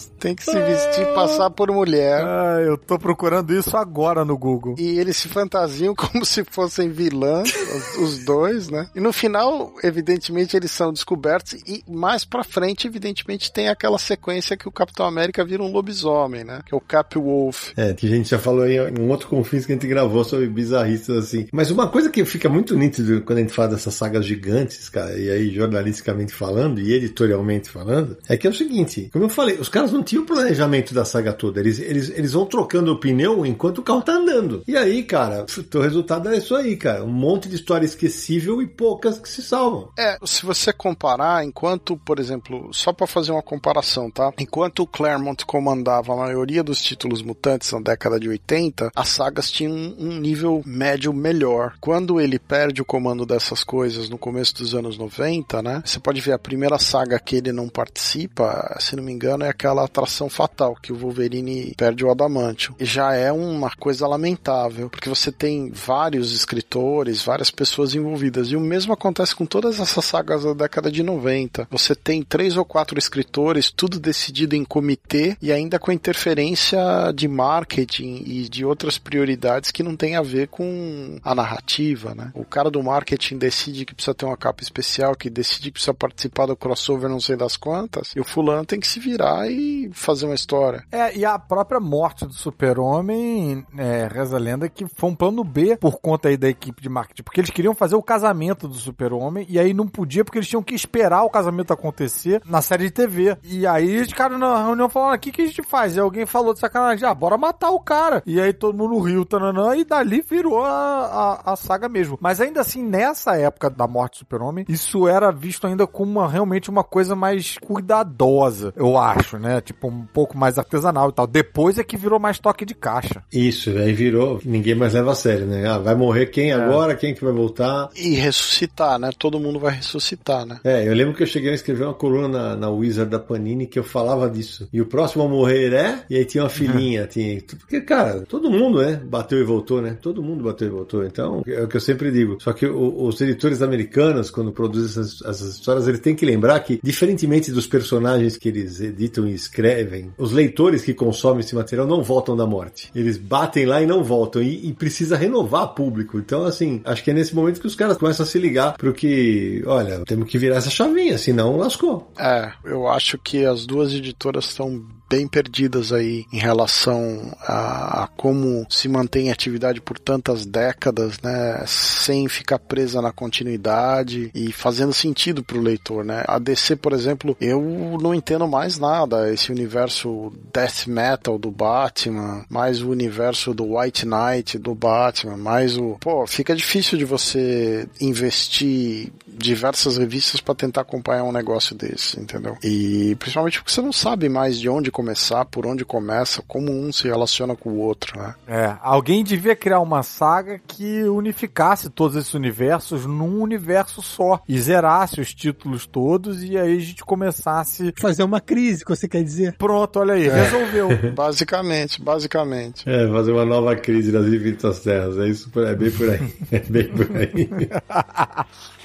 tem que se vestir e passar por mulher. Ah, eu tô procurando isso agora no Google. E eles se fantasiam como se fossem vilãs, os, os dois, né? E no final, evidentemente, eles são descobertos. E mais pra frente, evidentemente, tem aquela sequência que o Capitão América vira um lobisomem, né? Que é o Cap Wolf. É, que a gente já falou em um outro confins que a gente gravou sobre bizarristas assim. Mas uma coisa que fica muito nítido quando a gente fala dessas sagas gigantes, cara, e aí jornalisticamente falando e editorialmente falando, é que é o seguinte, como eu falei, os caras não tinham planejamento da saga toda, eles, eles, eles vão trocando o pneu enquanto o carro tá andando. E aí, cara, o resultado é isso aí, cara, um monte de história esquecível e poucas que se salvam. É, se você comparar, enquanto, por exemplo, só pra fazer uma comparação, tá? Enquanto o Claremont comandava a maioria dos títulos mutantes na década de 80, as sagas tinham um nível médio melhor. Quando ele perde o comando dessas coisas no começo dos anos 90, né? Você pode ver a primeira saga que ele não participa, se não me engano, é aquela atração fatal que o Wolverine perde o adamantium. E já é uma coisa lamentável, porque você tem vários escritores, várias pessoas envolvidas. E o mesmo acontece com todas essas sagas da década de 90. Você tem três ou quatro escritores, tudo decidido em comitê e ainda com interferência de marketing e de outras prioridades que não tem a ver com a narrativa, né? O cara do marketing decide que precisa ter uma capa especial, que decide que precisa participar do crossover não sei das quantas, e o fulano tem que se virar e fazer uma história. É, e a própria morte do super-homem, é, reza a lenda que foi um plano B por conta aí da equipe de marketing, porque eles queriam fazer o casamento do super-homem, e aí não podia porque eles tinham que esperar o casamento acontecer na série de TV. E aí os caras na reunião falaram, o que, que a gente faz? E alguém falou de sacanagem, ah, bora matar o cara. E aí todo mundo riu, tananã, e dali virou a, a, a saga mesmo. Mas ainda assim, nessa época da morte do super-homem, isso era visto ainda como uma, realmente uma coisa mais cuidadosa, eu acho, né? Tipo, um pouco mais artesanal e tal. Depois é que virou mais toque de caixa. Isso, aí virou, ninguém mais leva a sério, né? Ah, vai morrer quem agora, quem que vai voltar? E ressuscitar, né? Todo mundo vai ressuscitar, né? É, eu lembro que eu cheguei a escrever uma coluna na, na Wizard da Panini que eu falava disso. E o próximo a morrer é? E aí tinha uma filhinha, tinha. Porque, cara, todo mundo, né? Bateu e voltou, né? Todo mundo bateu e voltou. Então, é o que eu sempre digo. Só que o- os editores americanos, quando produzem essas, essas histórias, eles têm que lembrar que, diferentemente dos personagens que eles editam e escrevem, os leitores que consomem esse material não voltam da morte. Eles batem lá e não voltam. E, e precisa renovar público. Então, assim, acho que é nesse momento que os caras começam a se ligar pro que, olha, temos que virar essa chavinha, senão lascou. É, eu acho que as duas editoras estão bem perdidas aí em relação a, a como se mantém atividade por tantas décadas, né, sem ficar presa na continuidade e fazendo sentido pro leitor, né? A DC, por exemplo, eu não entendo mais nada esse universo death metal do Batman, mais o universo do White Knight do Batman, mais o, pô, fica difícil de você investir diversas revistas para tentar acompanhar um negócio desse, entendeu? E principalmente porque você não sabe mais de onde começar, por onde começa, como um se relaciona com o outro, né? É, alguém devia criar uma saga que unificasse todos esses universos num universo só e zerasse os títulos todos e aí a gente começasse. Fazer uma crise, que você quer dizer? Pronto, olha aí, resolveu. Basicamente, basicamente. É, fazer uma nova crise das infinitas terras. É isso, é bem por aí. É bem por aí.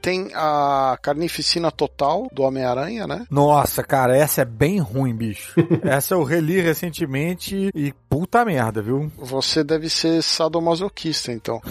Tem a Carnificina Total do Homem-Aranha, né? Nossa, cara, essa é bem ruim, bicho. essa eu reli recentemente e puta merda, viu? Você deve ser sadomasoquista, então.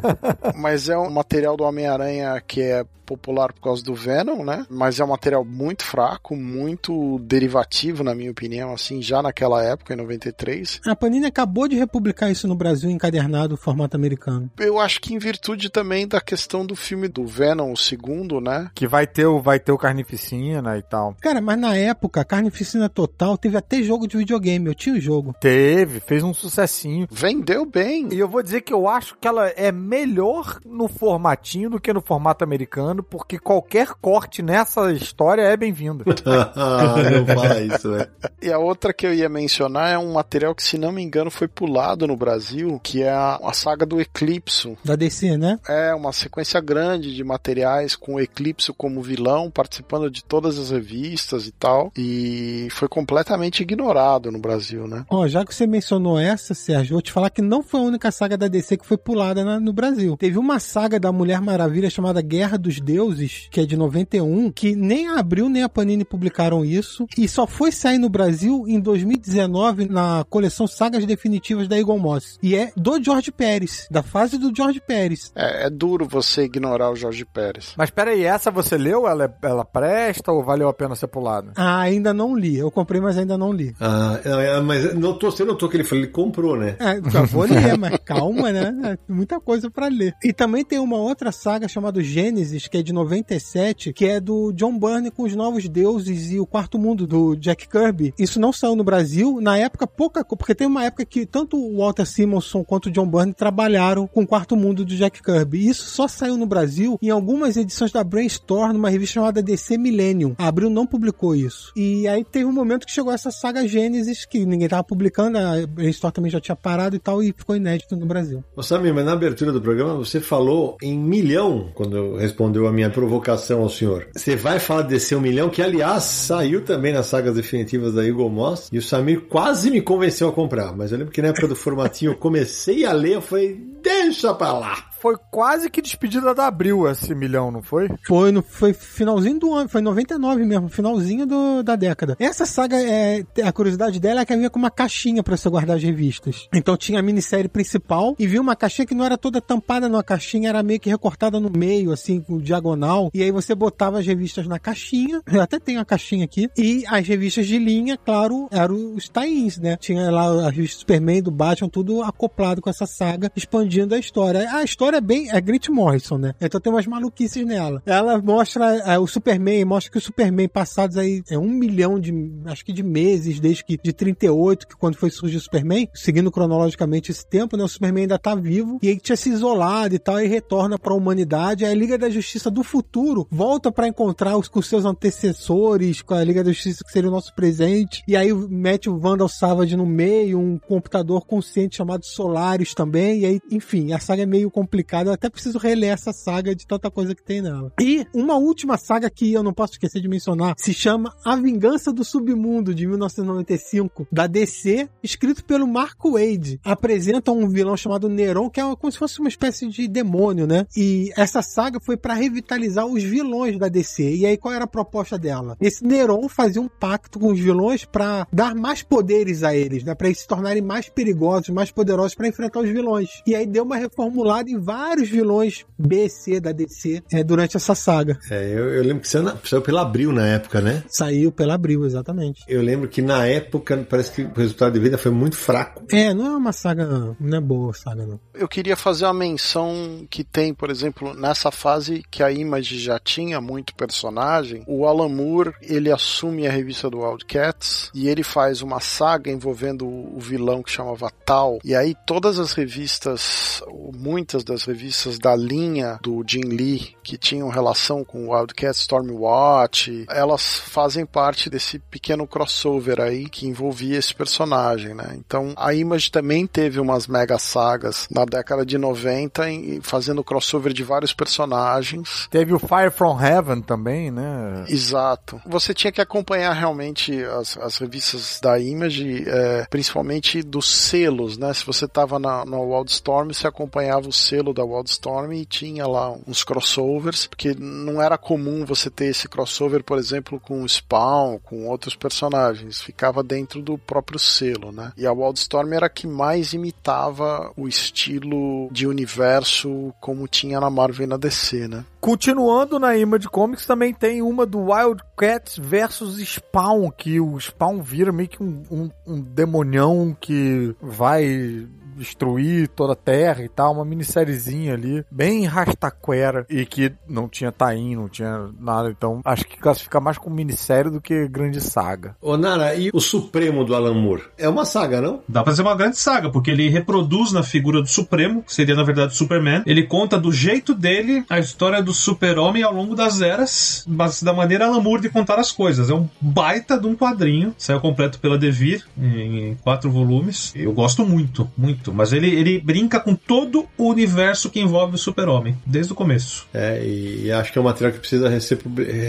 Mas é um material do Homem-Aranha que é popular por causa do Venom, né? Mas é um material muito fraco, muito derivativo, na minha opinião, assim, já naquela época, em 93. A Panini acabou de republicar isso no Brasil encadernado formato americano. Eu acho que em virtude também da questão do filme do Venom, o segundo, né? Que vai ter o, vai ter o Carnificina e tal. Cara, mas na época, Carnificina Total teve até jogo de videogame. Eu tinha o jogo. Teve, fez um sucessinho. Vendeu bem. E eu vou dizer que eu acho que ela é melhor no formatinho do que no formato americano, porque qualquer corte nessa história é bem-vindo. não fala isso, velho. E a outra que eu ia mencionar é um material que, se não me engano, foi pulado no Brasil, que é a, a saga do Eclipso. Da DC, né? É uma sequência grande de materiais com o Eclipso como vilão, participando de todas as revistas e tal. E foi completamente ignorado no Brasil, né? Ó, já que você mencionou essa, Sérgio, vou te falar que não foi a única saga da DC que foi pulada na- no Brasil. Teve uma saga da Mulher Maravilha chamada Guerra dos Deuses, que é de 91, que nem a Abril nem a Panini publicaram isso, e só foi sair no Brasil em 2019 na coleção Sagas Definitivas da Eagle Moss. E é do George Pérez, da fase do George Pérez. É, é duro você ignorar o Jorge Pérez. Mas peraí, essa você leu? Ela, é- ela presta ou valeu a pena ser pulada? Ah, ainda não li. Eu comprei, mas ainda não li. Ah, não, é, mas notou, você que ele falou, ele comprou, né? É, já vou ler, mas calma, né? É muita coisa pra ler. E também tem uma outra saga chamada Gênesis, que é de 97, que é do John Byrne com os Novos Deuses e o Quarto Mundo, do Jack Kirby. Isso não saiu no Brasil. Na época, pouca coisa, porque tem uma época que tanto o Walter Simonson quanto o John Byrne trabalharam com o Quarto Mundo do Jack Kirby. E isso só saiu no Brasil em algumas edições da Brainstorm, numa revista chamada DC Millennium. A Abril não publicou isso. E aí teve um momento que chegou essa saga Gênesis, que ninguém tava publicando, a Brainstorm também já tinha parado e tal, e ficou inédito no Brasil. Ô, Samir, mas na abertura do programa você falou em milhão, quando respondeu a minha provocação ao senhor. Você vai falar desse um milhão, que aliás saiu também nas sagas definitivas da Eagle Moss, e o Samir quase me convenceu a comprar, mas eu lembro que na época do formatinho eu comecei a ler, eu falei, deixa pra lá. Foi quase que despedida da Abril esse milhão, não foi? Foi, no, foi finalzinho do ano, foi em 99 mesmo, finalzinho do- da década. Essa saga, é, a curiosidade dela é que vinha com uma caixinha pra você guardar as revistas. Então tinha a minissérie principal e vinha uma caixinha que não era toda tampada numa caixinha, era meio que recortada no meio, assim, com diagonal. E aí você botava as revistas na caixinha, eu até tenho a caixinha aqui, e as revistas de linha, claro, eram os tie-ins, né? Tinha lá a revista Superman, do Batman, tudo acoplado com essa saga, expandindo a história. A história é bem, é Grant Morrison, né? Então tem umas maluquices nela. Ela mostra é, o Superman, mostra que o Superman passados aí é um milhão de, acho que de meses, desde que, de 38, que quando foi surgir o Superman, seguindo cronologicamente esse tempo, né? O Superman ainda tá vivo, e aí tinha se isolado e tal, e retorna pra humanidade, aí a Liga da Justiça do futuro volta pra encontrar os, com seus antecessores, com a Liga da Justiça que seria o nosso presente, e aí mete o Vandal Savage no meio, um computador consciente chamado Solaris também, e aí, enfim, a saga é meio complicada, eu até preciso reler essa saga de tanta coisa que tem nela. E uma última saga que eu não posso esquecer de mencionar, se chama A Vingança do Submundo, de 1995, da DC, escrito pelo Mark Wade. Apresenta um vilão chamado Neron, que é como se fosse uma espécie de demônio, né? E essa saga foi pra revitalizar os vilões da DC. E aí qual era a proposta dela? Esse Neron fazia um pacto com os vilões pra dar mais poderes a eles, né? Pra eles se tornarem mais perigosos, mais poderosos pra enfrentar os vilões. E aí deu uma reformulada em vários vilões B, C da DC é, durante essa saga. É, eu, eu lembro que saiu, na- saiu pela Abril na época, né? Saiu pela Abril, exatamente. Eu lembro que na época parece que o resultado de venda foi muito fraco. É, não é uma saga, não é boa saga, não. Eu queria fazer uma menção que tem, por exemplo, nessa fase que a Image já tinha muito personagem, o Alan Moore, ele assume a revista do Wildcats e ele faz uma saga envolvendo o vilão que chamava Tal. E aí todas as revistas, ou muitas das revistas da linha do Jim Lee que tinham relação com o Wildcats Stormwatch, elas fazem parte desse pequeno crossover aí que envolvia esse personagem, né? Então a Image também teve umas mega sagas na década de 90 em- fazendo crossover de vários personagens. Teve o Fire from Heaven também, né? Exato. Você tinha que acompanhar realmente as, as revistas da Image, é, principalmente dos selos, né? Se você estava na, na Wildstorm, você acompanhava o da Wildstorm e tinha lá uns crossovers, porque não era comum você ter esse crossover, por exemplo, com Spawn, com outros personagens, ficava dentro do próprio selo, né? E a Wildstorm era a que mais imitava o estilo de universo como tinha na Marvel e na DC, né? Continuando na Image Comics, também tem uma do Wildcats versus Spawn, que o Spawn vira meio que um, um, um demonião que vai destruir toda a Terra e tal, uma minissériezinha ali, bem rastaquera, e que não tinha tain, não tinha nada, então acho que classifica mais como minissérie do que grande saga. Ô Nara, e o Supremo do Alan Moore? É uma saga, não? Dá pra ser uma grande saga, porque ele reproduz na figura do Supremo, que seria na verdade o Superman. Ele conta do jeito dele a história do Super-Homem ao longo das eras, mas da maneira Alan Moore de contar as coisas. É um baita de um quadrinho, saiu completo pela Devir, em quatro volumes. Eu gosto muito, muito. Mas ele, ele brinca com todo o universo que envolve o Super-Homem, desde o começo. É, e acho que é um material que precisa ser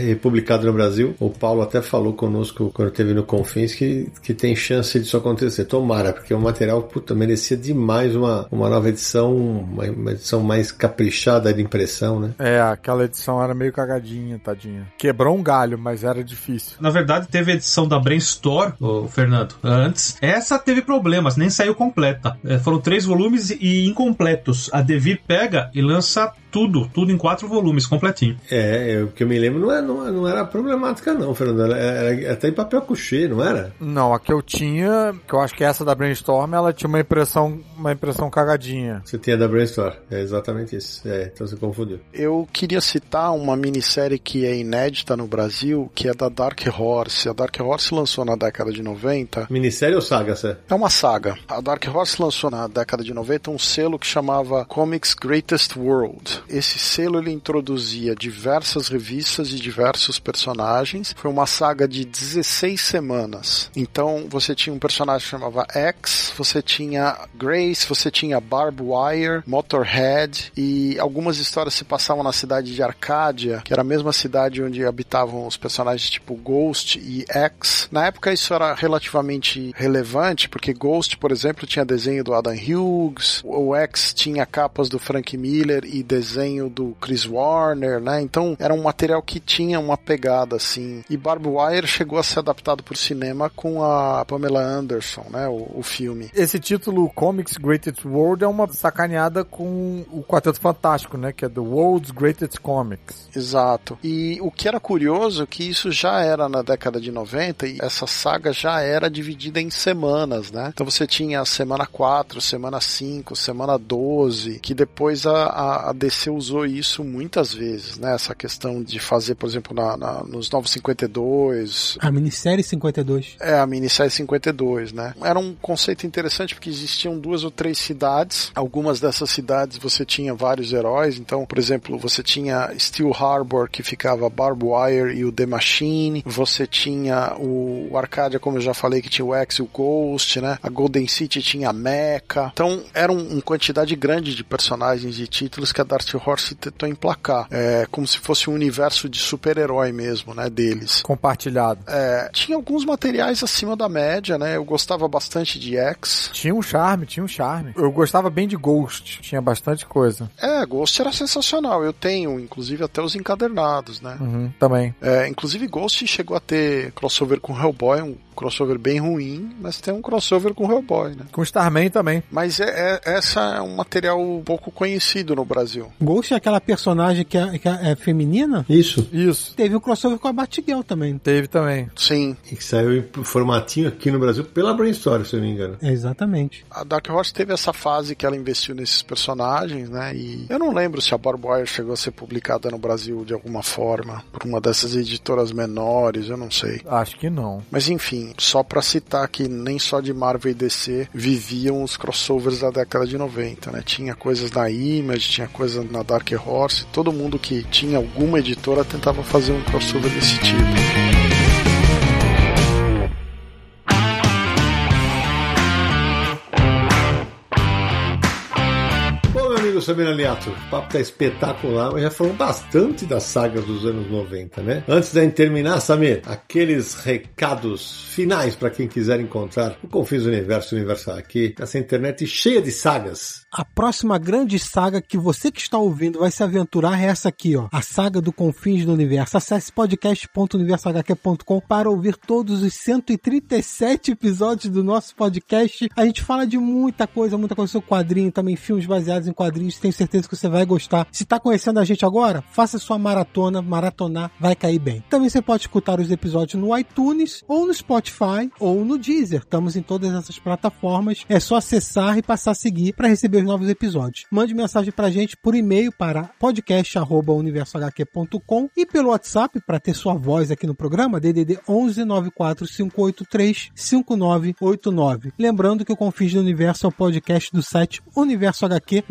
republicado no Brasil. O Paulo até falou conosco quando teve no Confins que, que tem chance disso acontecer. Tomara, porque o material, puta, merecia demais uma, uma nova edição, uma, uma edição mais caprichada de impressão, né? É, aquela edição era meio cagadinha, tadinha. Quebrou um galho, mas era difícil. Na verdade, teve a edição da Brainstorm, o Fernando, antes. Essa teve problemas, nem saiu completa. É, foram três volumes e incompletos. A Devir pega e lança tudo, tudo em quatro volumes, completinho. É, o que eu me lembro não, é, não, não era problemática não, Fernando. Era, era até em papel couché, não era? Não, a que eu tinha, que eu acho que essa da Brainstorm, ela tinha uma impressão, uma impressão cagadinha. Você tinha da Brainstorm, é exatamente isso. É, então você confundiu. Eu queria citar uma minissérie que é inédita no Brasil, que é da Dark Horse. A Dark Horse lançou na década de 90. Minissérie ou saga, Sé? É uma saga. A Dark Horse lançou na década de 90 um selo que chamava Comics Greatest World. Esse selo ele introduzia diversas revistas e diversos personagens. Foi uma saga de 16 semanas. Então você tinha um personagem que chamava X, você tinha Grace, você tinha Barb Wire, Motorhead e algumas histórias se passavam na cidade de Arcádia, que era a mesma cidade onde habitavam os personagens tipo Ghost e X. Na época isso era relativamente relevante, porque Ghost, por exemplo, tinha desenho do Adam Hughes, o X tinha capas do Frank Miller e desenho do Chris Warner, né? Então era um material que tinha uma pegada assim. E Barb Wire chegou a ser adaptado por cinema com a Pamela Anderson, né? O, o filme. Esse título Comics Greatest World é uma sacaneada com o Quarteto Fantástico, né? Que é The World's Greatest Comics. Exato. E o que era curioso é que isso já era na década de 90 e essa saga já era dividida em semanas, né? Então você tinha a semana 4, semana 5, semana 12, que depois a, a DC usou isso muitas vezes, né? Essa questão de fazer, por exemplo, na, na, nos Novos 52. A minissérie 52. É, a minissérie 52, né? Era um conceito interessante porque existiam duas ou três cidades. Algumas dessas cidades você tinha vários heróis. Então, por exemplo, você tinha Steel Harbor, que ficava Barb Wire e o The Machine. Você tinha o, o Arcadia, como eu já falei, que tinha o X e o Ghost, né? A Golden City tinha a Mecha. Então, era um, uma quantidade grande de personagens e títulos que a Dark Horse tentou emplacar. É como se fosse um universo de super-herói mesmo, né? Deles. Compartilhado. É, tinha alguns materiais acima da média, né? Eu gostava bastante de X. Tinha um charme, tinha um charme. Eu gostava bem de Ghost, tinha bastante coisa. É, Ghost era sensacional. Eu tenho, inclusive, até os encadernados, né? Uhum, também. É, inclusive, Ghost chegou a ter crossover com Hellboy, um crossover bem ruim, mas tem um crossover com Hellboy, né? Com Starman também. Mas é, é, essa é um material pouco conhecido no Brasil. Ghost é aquela personagem que é, que é feminina? Isso. Isso. Teve um crossover com a Batgirl também. Teve também. Sim. E que saiu em formatinho aqui no Brasil pela Brainstorm, se eu não me engano. Exatamente. A Dark Horse teve essa fase que ela investiu nesses personagens, né? E eu não lembro se a Barb Wire chegou a ser publicada no Brasil de alguma forma, por uma dessas editoras menores, eu não sei. Acho que não. Mas enfim, só pra citar que nem só de Marvel e DC viviam os crossovers da década de 90, né? Tinha coisas na Image, tinha coisas na Dark Horse, todo mundo que tinha alguma editora tentava fazer um crossover desse tipo. Viu, Samir Aliato? O papo tá espetacular, mas já falou bastante das sagas dos anos 90, né? Antes gente terminar, Samir, aqueles recados finais para quem quiser encontrar o Confins do Universo, o Universo aqui, essa internet cheia de sagas. A próxima grande saga que você que está ouvindo vai se aventurar é essa aqui, ó. A saga do Confins do Universo. Acesse podcast.universohq.com para ouvir todos os 137 episódios do nosso podcast. A gente fala de muita coisa, muita coisa sobre quadrinho, também filmes baseados em quadrinhos. Tenho certeza que você vai gostar. Se está conhecendo a gente agora, faça sua maratona, maratonar, vai cair bem. Também você pode escutar os episódios no iTunes, ou no Spotify, ou no Deezer. Estamos em todas essas plataformas. É só acessar e passar a seguir para receber os novos episódios. Mande mensagem pra gente por e-mail para podcast@universohq.com e pelo WhatsApp para ter sua voz aqui no programa DDD 11 94583 5989. Lembrando que o Confins do Universo é o podcast do site Universo HQ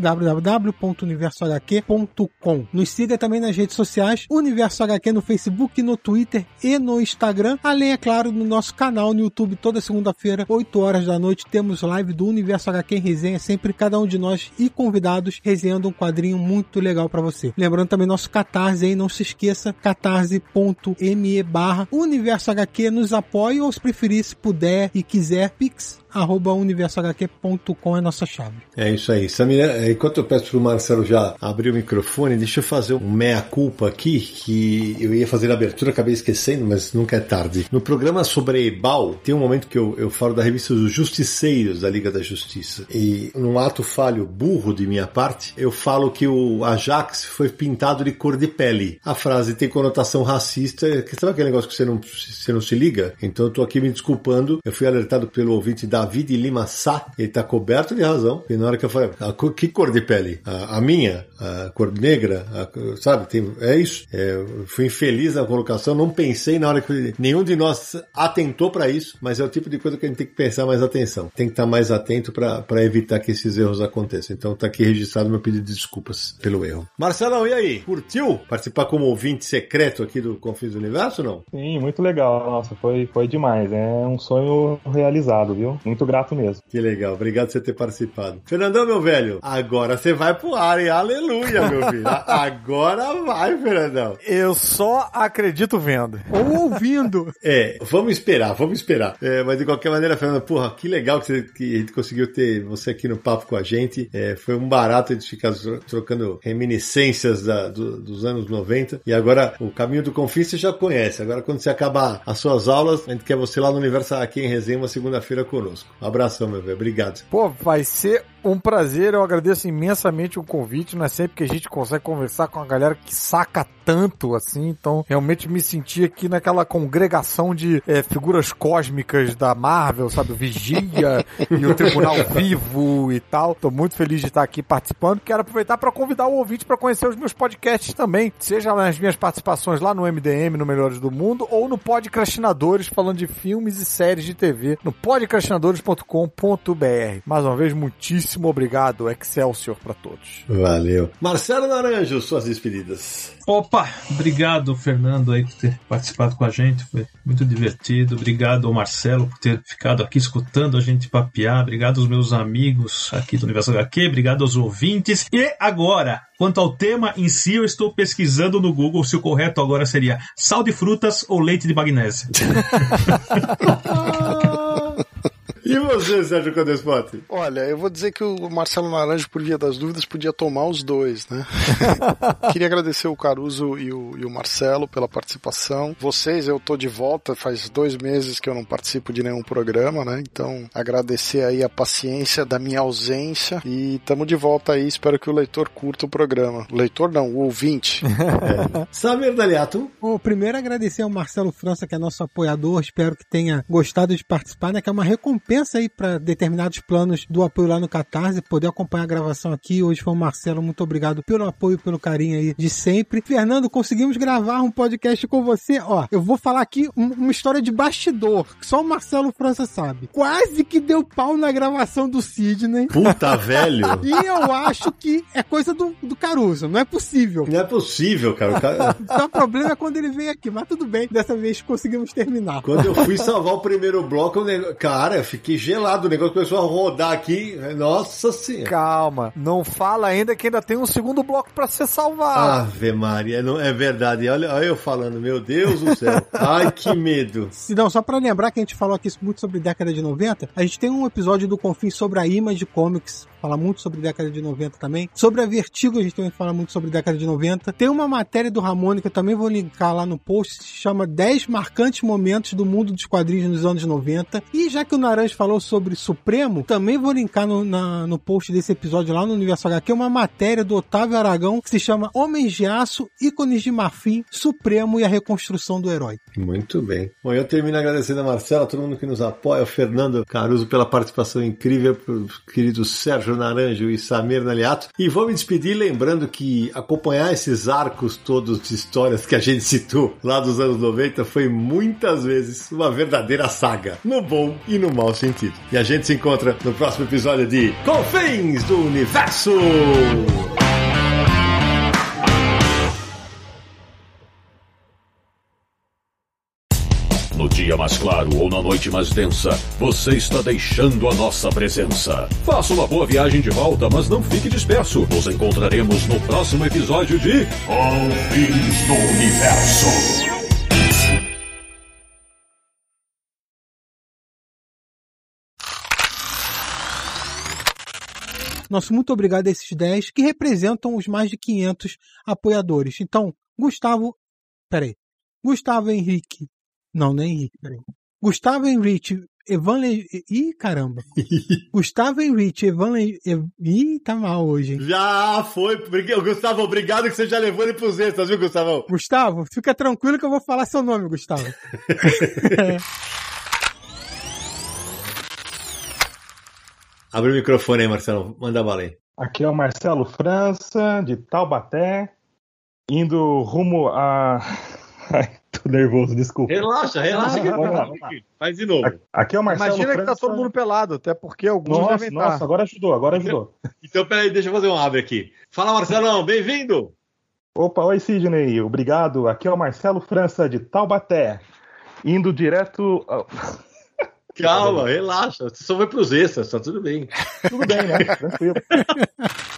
www.universohq.com. Nos siga também nas redes sociais Universo HQ no Facebook, no Twitter e no Instagram, além é claro no nosso canal no YouTube. Toda segunda-feira, 8 horas da noite, temos live do Universo HQ em resenha, sempre cada um de nós e convidados resenhando um quadrinho muito legal para você. Lembrando também nosso Catarse aí, não se esqueça, catarse.me barra Universo HQ, nos apoie ou se preferir, se puder e quiser, Pix arroba universohq.com é nossa chave. É isso aí. Samir, é, enquanto eu peço pro Marcelo já abrir o microfone, deixa eu fazer um meia-culpa aqui, que eu ia fazer a abertura, acabei esquecendo, mas nunca é tarde. No programa sobre Ebal, tem um momento que eu, eu falo da revista dos Justiceiros da Liga da Justiça. E num ato falho burro de minha parte, eu falo que o Ajax foi pintado de cor de pele. A frase tem conotação racista. Sabe aquele negócio que você não, você não se liga? Então eu tô aqui me desculpando. Eu fui alertado pelo ouvinte David Lima Sá. Ele tá coberto de razão. E na hora que eu falei, a cor, que cor de pele? A, a minha? A cor negra? A, sabe? Tem, é isso. É, fui infeliz na colocação. Não pensei na hora que nenhum de nós atentou para isso. Mas é o tipo de coisa que a gente tem que prestar mais atenção. Tem que estar mais atento para evitar que esses erros aconteçam. Então tá aqui registrado meu pedido de desculpas pelo erro. Marcelão, e aí? Curtiu participar como ouvinte secreto aqui do Confins do Universo não? Sim, muito legal. Nossa, foi, foi demais. É um sonho realizado, viu? Muito grato mesmo. Que legal. Obrigado por você ter participado. Fernandão, meu velho, agora você vai pro ar, hein? Aleluia, meu filho. agora vai, Fernandão. Eu só acredito vendo. Ou ouvindo. É, vamos esperar, vamos esperar. É, mas de qualquer maneira, Fernando, porra, que legal que, você, que a gente conseguiu ter você aqui no papo com a gente. É, foi um barato de ficar trocando reminiscências da, do, dos anos 90. E agora, o caminho do Confins você já conhece. Agora, quando você acabar as suas aulas, a gente quer você lá no Universo aqui em resenha uma segunda-feira conosco. Um abração, meu velho. Obrigado. Pô, vai ser um prazer, eu agradeço imensamente o convite, não é sempre que a gente consegue conversar com a galera que saca tanto assim, então realmente me senti aqui naquela congregação de é, figuras cósmicas da Marvel, sabe, o Vigia e o Tribunal Vivo e tal. Tô muito feliz de estar aqui participando. Quero aproveitar para convidar o ouvinte para conhecer os meus podcasts também, seja nas minhas participações lá no MDM, no Melhores do Mundo, ou no Podcastinadores, falando de filmes e séries de TV, no podcastinadores.com.br. Mais uma vez, muitíssimo obrigado, Excelsior para todos. Valeu. Marcelo Naranjo, suas despedidas. Opa, obrigado, Fernando, aí, por ter participado com a gente. Foi muito divertido. Obrigado ao Marcelo por ter ficado aqui escutando a gente papear. Obrigado aos meus amigos aqui do Universo HQ. Obrigado aos ouvintes. E agora, quanto ao tema em si, eu estou pesquisando no Google se o correto agora seria sal de frutas ou leite de magnésio. E você, Sérgio Codespote? Olha, eu vou dizer que o Marcelo Naranjo, por via das dúvidas, podia tomar os dois, né? Queria agradecer o Caruso e o, e o, Marcelo pela participação. Vocês, eu tô de volta, faz dois meses que eu não participo de nenhum programa, né? Então, agradecer aí a paciência da minha ausência e tamo de volta aí. Espero que o leitor curta o programa. O leitor não, o ouvinte. é. Samir Daliato. Bom, primeiro agradecer ao Marcelo França, que é nosso apoiador. Espero que tenha gostado de participar, né? Que é uma recompensa aí para determinados planos do apoio lá no Catarse, poder acompanhar a gravação aqui. Hoje foi o Marcelo, muito obrigado pelo apoio, pelo carinho aí de sempre. Fernando, conseguimos gravar um podcast com você. Ó, eu vou falar aqui uma história de bastidor, que só o Marcelo França sabe. Quase que deu pau na gravação do Sidney. Puta, velho! E eu acho que é coisa do, do Caruso, não é possível. Não é possível, cara. Só o problema é quando ele vem aqui, mas tudo bem, dessa vez conseguimos terminar. Quando eu fui salvar o primeiro bloco, cara, eu fiquei fiquei gelado. O negócio começou a rodar aqui. Nossa senhora. Calma, não fala ainda que ainda tem um segundo bloco pra ser salvado. Ave Maria, não, é verdade. Olha, olha eu falando, meu Deus do céu. Ai, que medo. Se não, só pra lembrar que a gente falou aqui muito sobre década de 90, a gente tem um episódio do Confins sobre a Image Comics, fala muito sobre década de 90 também. Sobre a Vertigo, a gente também fala muito sobre década de 90. Tem uma matéria do Ramone que eu também vou linkar lá no post, se chama 10 marcantes momentos do mundo dos quadrinhos nos anos 90. E já que o Naranjo falou sobre Supremo, também vou linkar no, na, no post desse episódio lá no Universo HQ uma matéria do Otávio Aragão que se chama Homens de Aço, ícones de marfim, Supremo e a reconstrução do herói. Muito bem. Bom, eu termino agradecendo a Marcela, todo mundo que nos apoia, o Fernando Caruso pela participação incrível, pro querido Sérgio Naranjo e Samir Naliato. E vou me despedir lembrando que acompanhar esses arcos todos de histórias que a gente citou lá dos anos 90 foi muitas vezes uma verdadeira saga, no bom e no mau sentido. E a gente se encontra no próximo episódio de Confins do Universo! Dia mais claro ou na noite mais densa, você está deixando a nossa presença. Faça uma boa viagem de volta, mas não fique disperso. Nos encontraremos no próximo episódio de Confins do Universo. Nosso muito obrigado a esses 10 que representam os mais de 500 apoiadores. Então, Gustavo, peraí, Gustavo Henrique, não, não é Henrique, peraí. Gustavo Henrique, Evan Le... Ih, caramba. Gustavo Henrique, Evan Le... Ih, tá mal hoje, hein? Já foi. Gustavo, obrigado que você já levou ele pros extras, viu, Gustavo? Gustavo, fica tranquilo que eu vou falar seu nome, Gustavo. Abre o microfone aí, Marcelo. Manda bala aí. Aqui é o Marcelo França, de Taubaté, indo rumo a. Tô nervoso, desculpa. Relaxa, relaxa. Vamos lá, vamos lá. Faz de novo. Aqui é o Marcelo Imagina que França. tá todo mundo pelado, até porque alguns Nossa, devem nossa, estar. agora ajudou, agora ajudou. Então, peraí, deixa eu fazer um abre aqui. Fala, Marcelão, bem-vindo. Opa, oi Sidney, obrigado. Aqui é o Marcelo França, de Taubaté, indo direto. ao- Calma, relaxa. Você só vai pros extras, tá tudo bem. Tudo bem, né? Tranquilo.